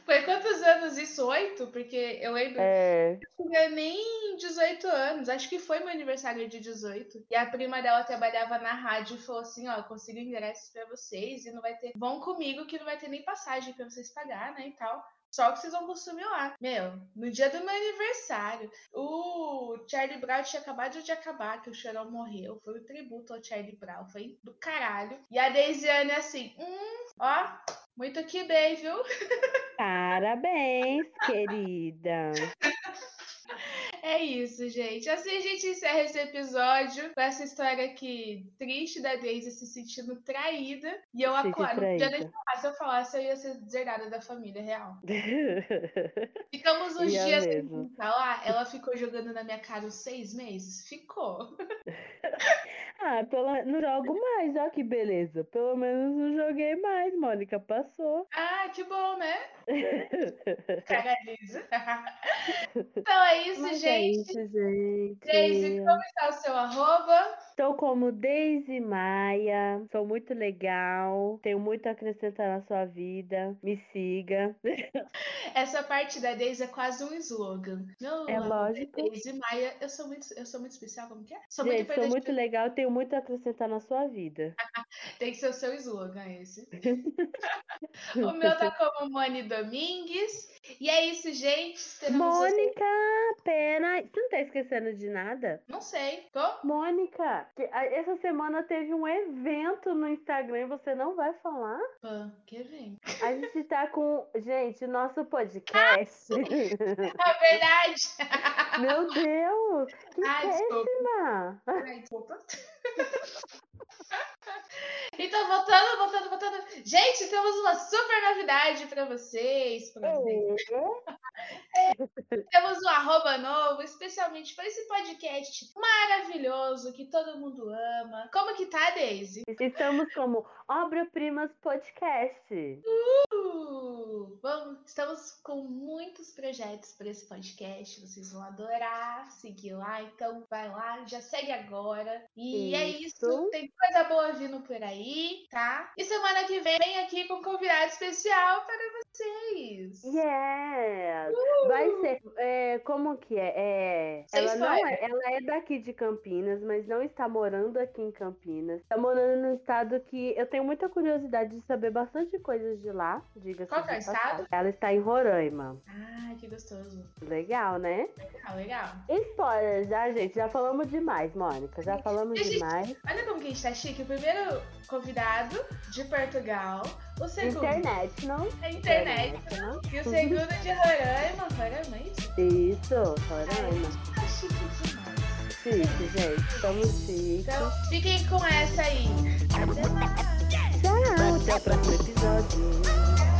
Foi quantos anos isso? Oito? Porque eu lembro. É. Eu tinha nem 18 anos. Acho que foi meu aniversário de 18. E a prima dela trabalhava na rádio e falou assim: ó, consigo ingressos pra vocês e não vai ter. Vão comigo que não vai ter nem passagem pra vocês pagar, né? E tal. Só que vocês vão consumir lá. Meu, no dia do meu aniversário, o Charlie Brown tinha acabado de acabar, que o Chorão morreu. Foi o tributo ao Charlie Brown. Foi do caralho. E a Deisiane assim, hum, ó, muito que bem, viu? Parabéns, querida. É isso, gente. Assim a gente encerra esse episódio com essa história aqui triste da Daisy se sentindo traída. E eu acordo. Podia nem falar. Se eu falasse, eu ia ser zerada da família real. Ficamos uns ia dias sem falar. Ela ficou jogando na minha cara uns seis meses? Ficou. ah, pelo... não jogo mais, ó que beleza. Pelo menos não joguei mais, Mônica. Passou. Ah, que bom, né? Cagadiza. então é isso, Mas gente. Isso, gente. Daisy, como está o seu arroba? Estou como Daisy Maia. Sou muito legal. Tenho muito a acrescentar na sua vida. Me siga. Essa parte da Daisy é quase um slogan. Meu é lógico. Daisy Maia, eu sou muito, eu sou muito especial, como que é? Sou gente, muito, sou muito legal, tenho muito a acrescentar na sua vida. Tem que ser o seu slogan esse. o meu tá como Moni Domingues. E é isso, gente. Mônica, pena. Você não tá esquecendo de nada? Não sei. Tô? Mônica, essa semana teve um evento no Instagram e você não vai falar? Pô, que evento? A gente tá com. Gente, nosso podcast. é verdade. Meu Deus! Que Ai, péssima! Ai, desculpa. Então, voltando, voltando, voltando. Gente, temos uma super novidade para vocês. Pra vocês. É, temos um arroba novo, especialmente para esse podcast maravilhoso que todo mundo ama. Como que tá, Daisy? Estamos como Obra Primas Podcast. Uh, vamos, estamos com muitos projetos para esse podcast. Vocês vão adorar seguir lá. Então, vai lá, já segue agora. E é isso. é isso. Tem coisa boa vindo por aí, tá? E semana que vem, vem aqui com um convidado especial para vocês. Yes! Uh! Vai ser. É, como que é? é ela, não é ela é daqui de Campinas, mas não está morando aqui em Campinas. Está morando num estado que eu tenho muita curiosidade de saber bastante coisas de lá. Diga Qual é o estado? Ela está em Roraima. Ah, que gostoso. Legal, né? Legal, legal. Spoiler, já, gente. Já falamos demais, Mônica. Já falamos demais. Olha como que a gente tá chique. O primeiro convidado de Portugal. O segundo. Internet, não? É internet, internet não? E o segundo de Roraima. Roraima, é isso? Isso, Roraima. Ai, tá chique demais. Chique, gente. Estamos chiques. Então, fiquem com essa aí. Até mais. Tchau. Até o próximo episódio.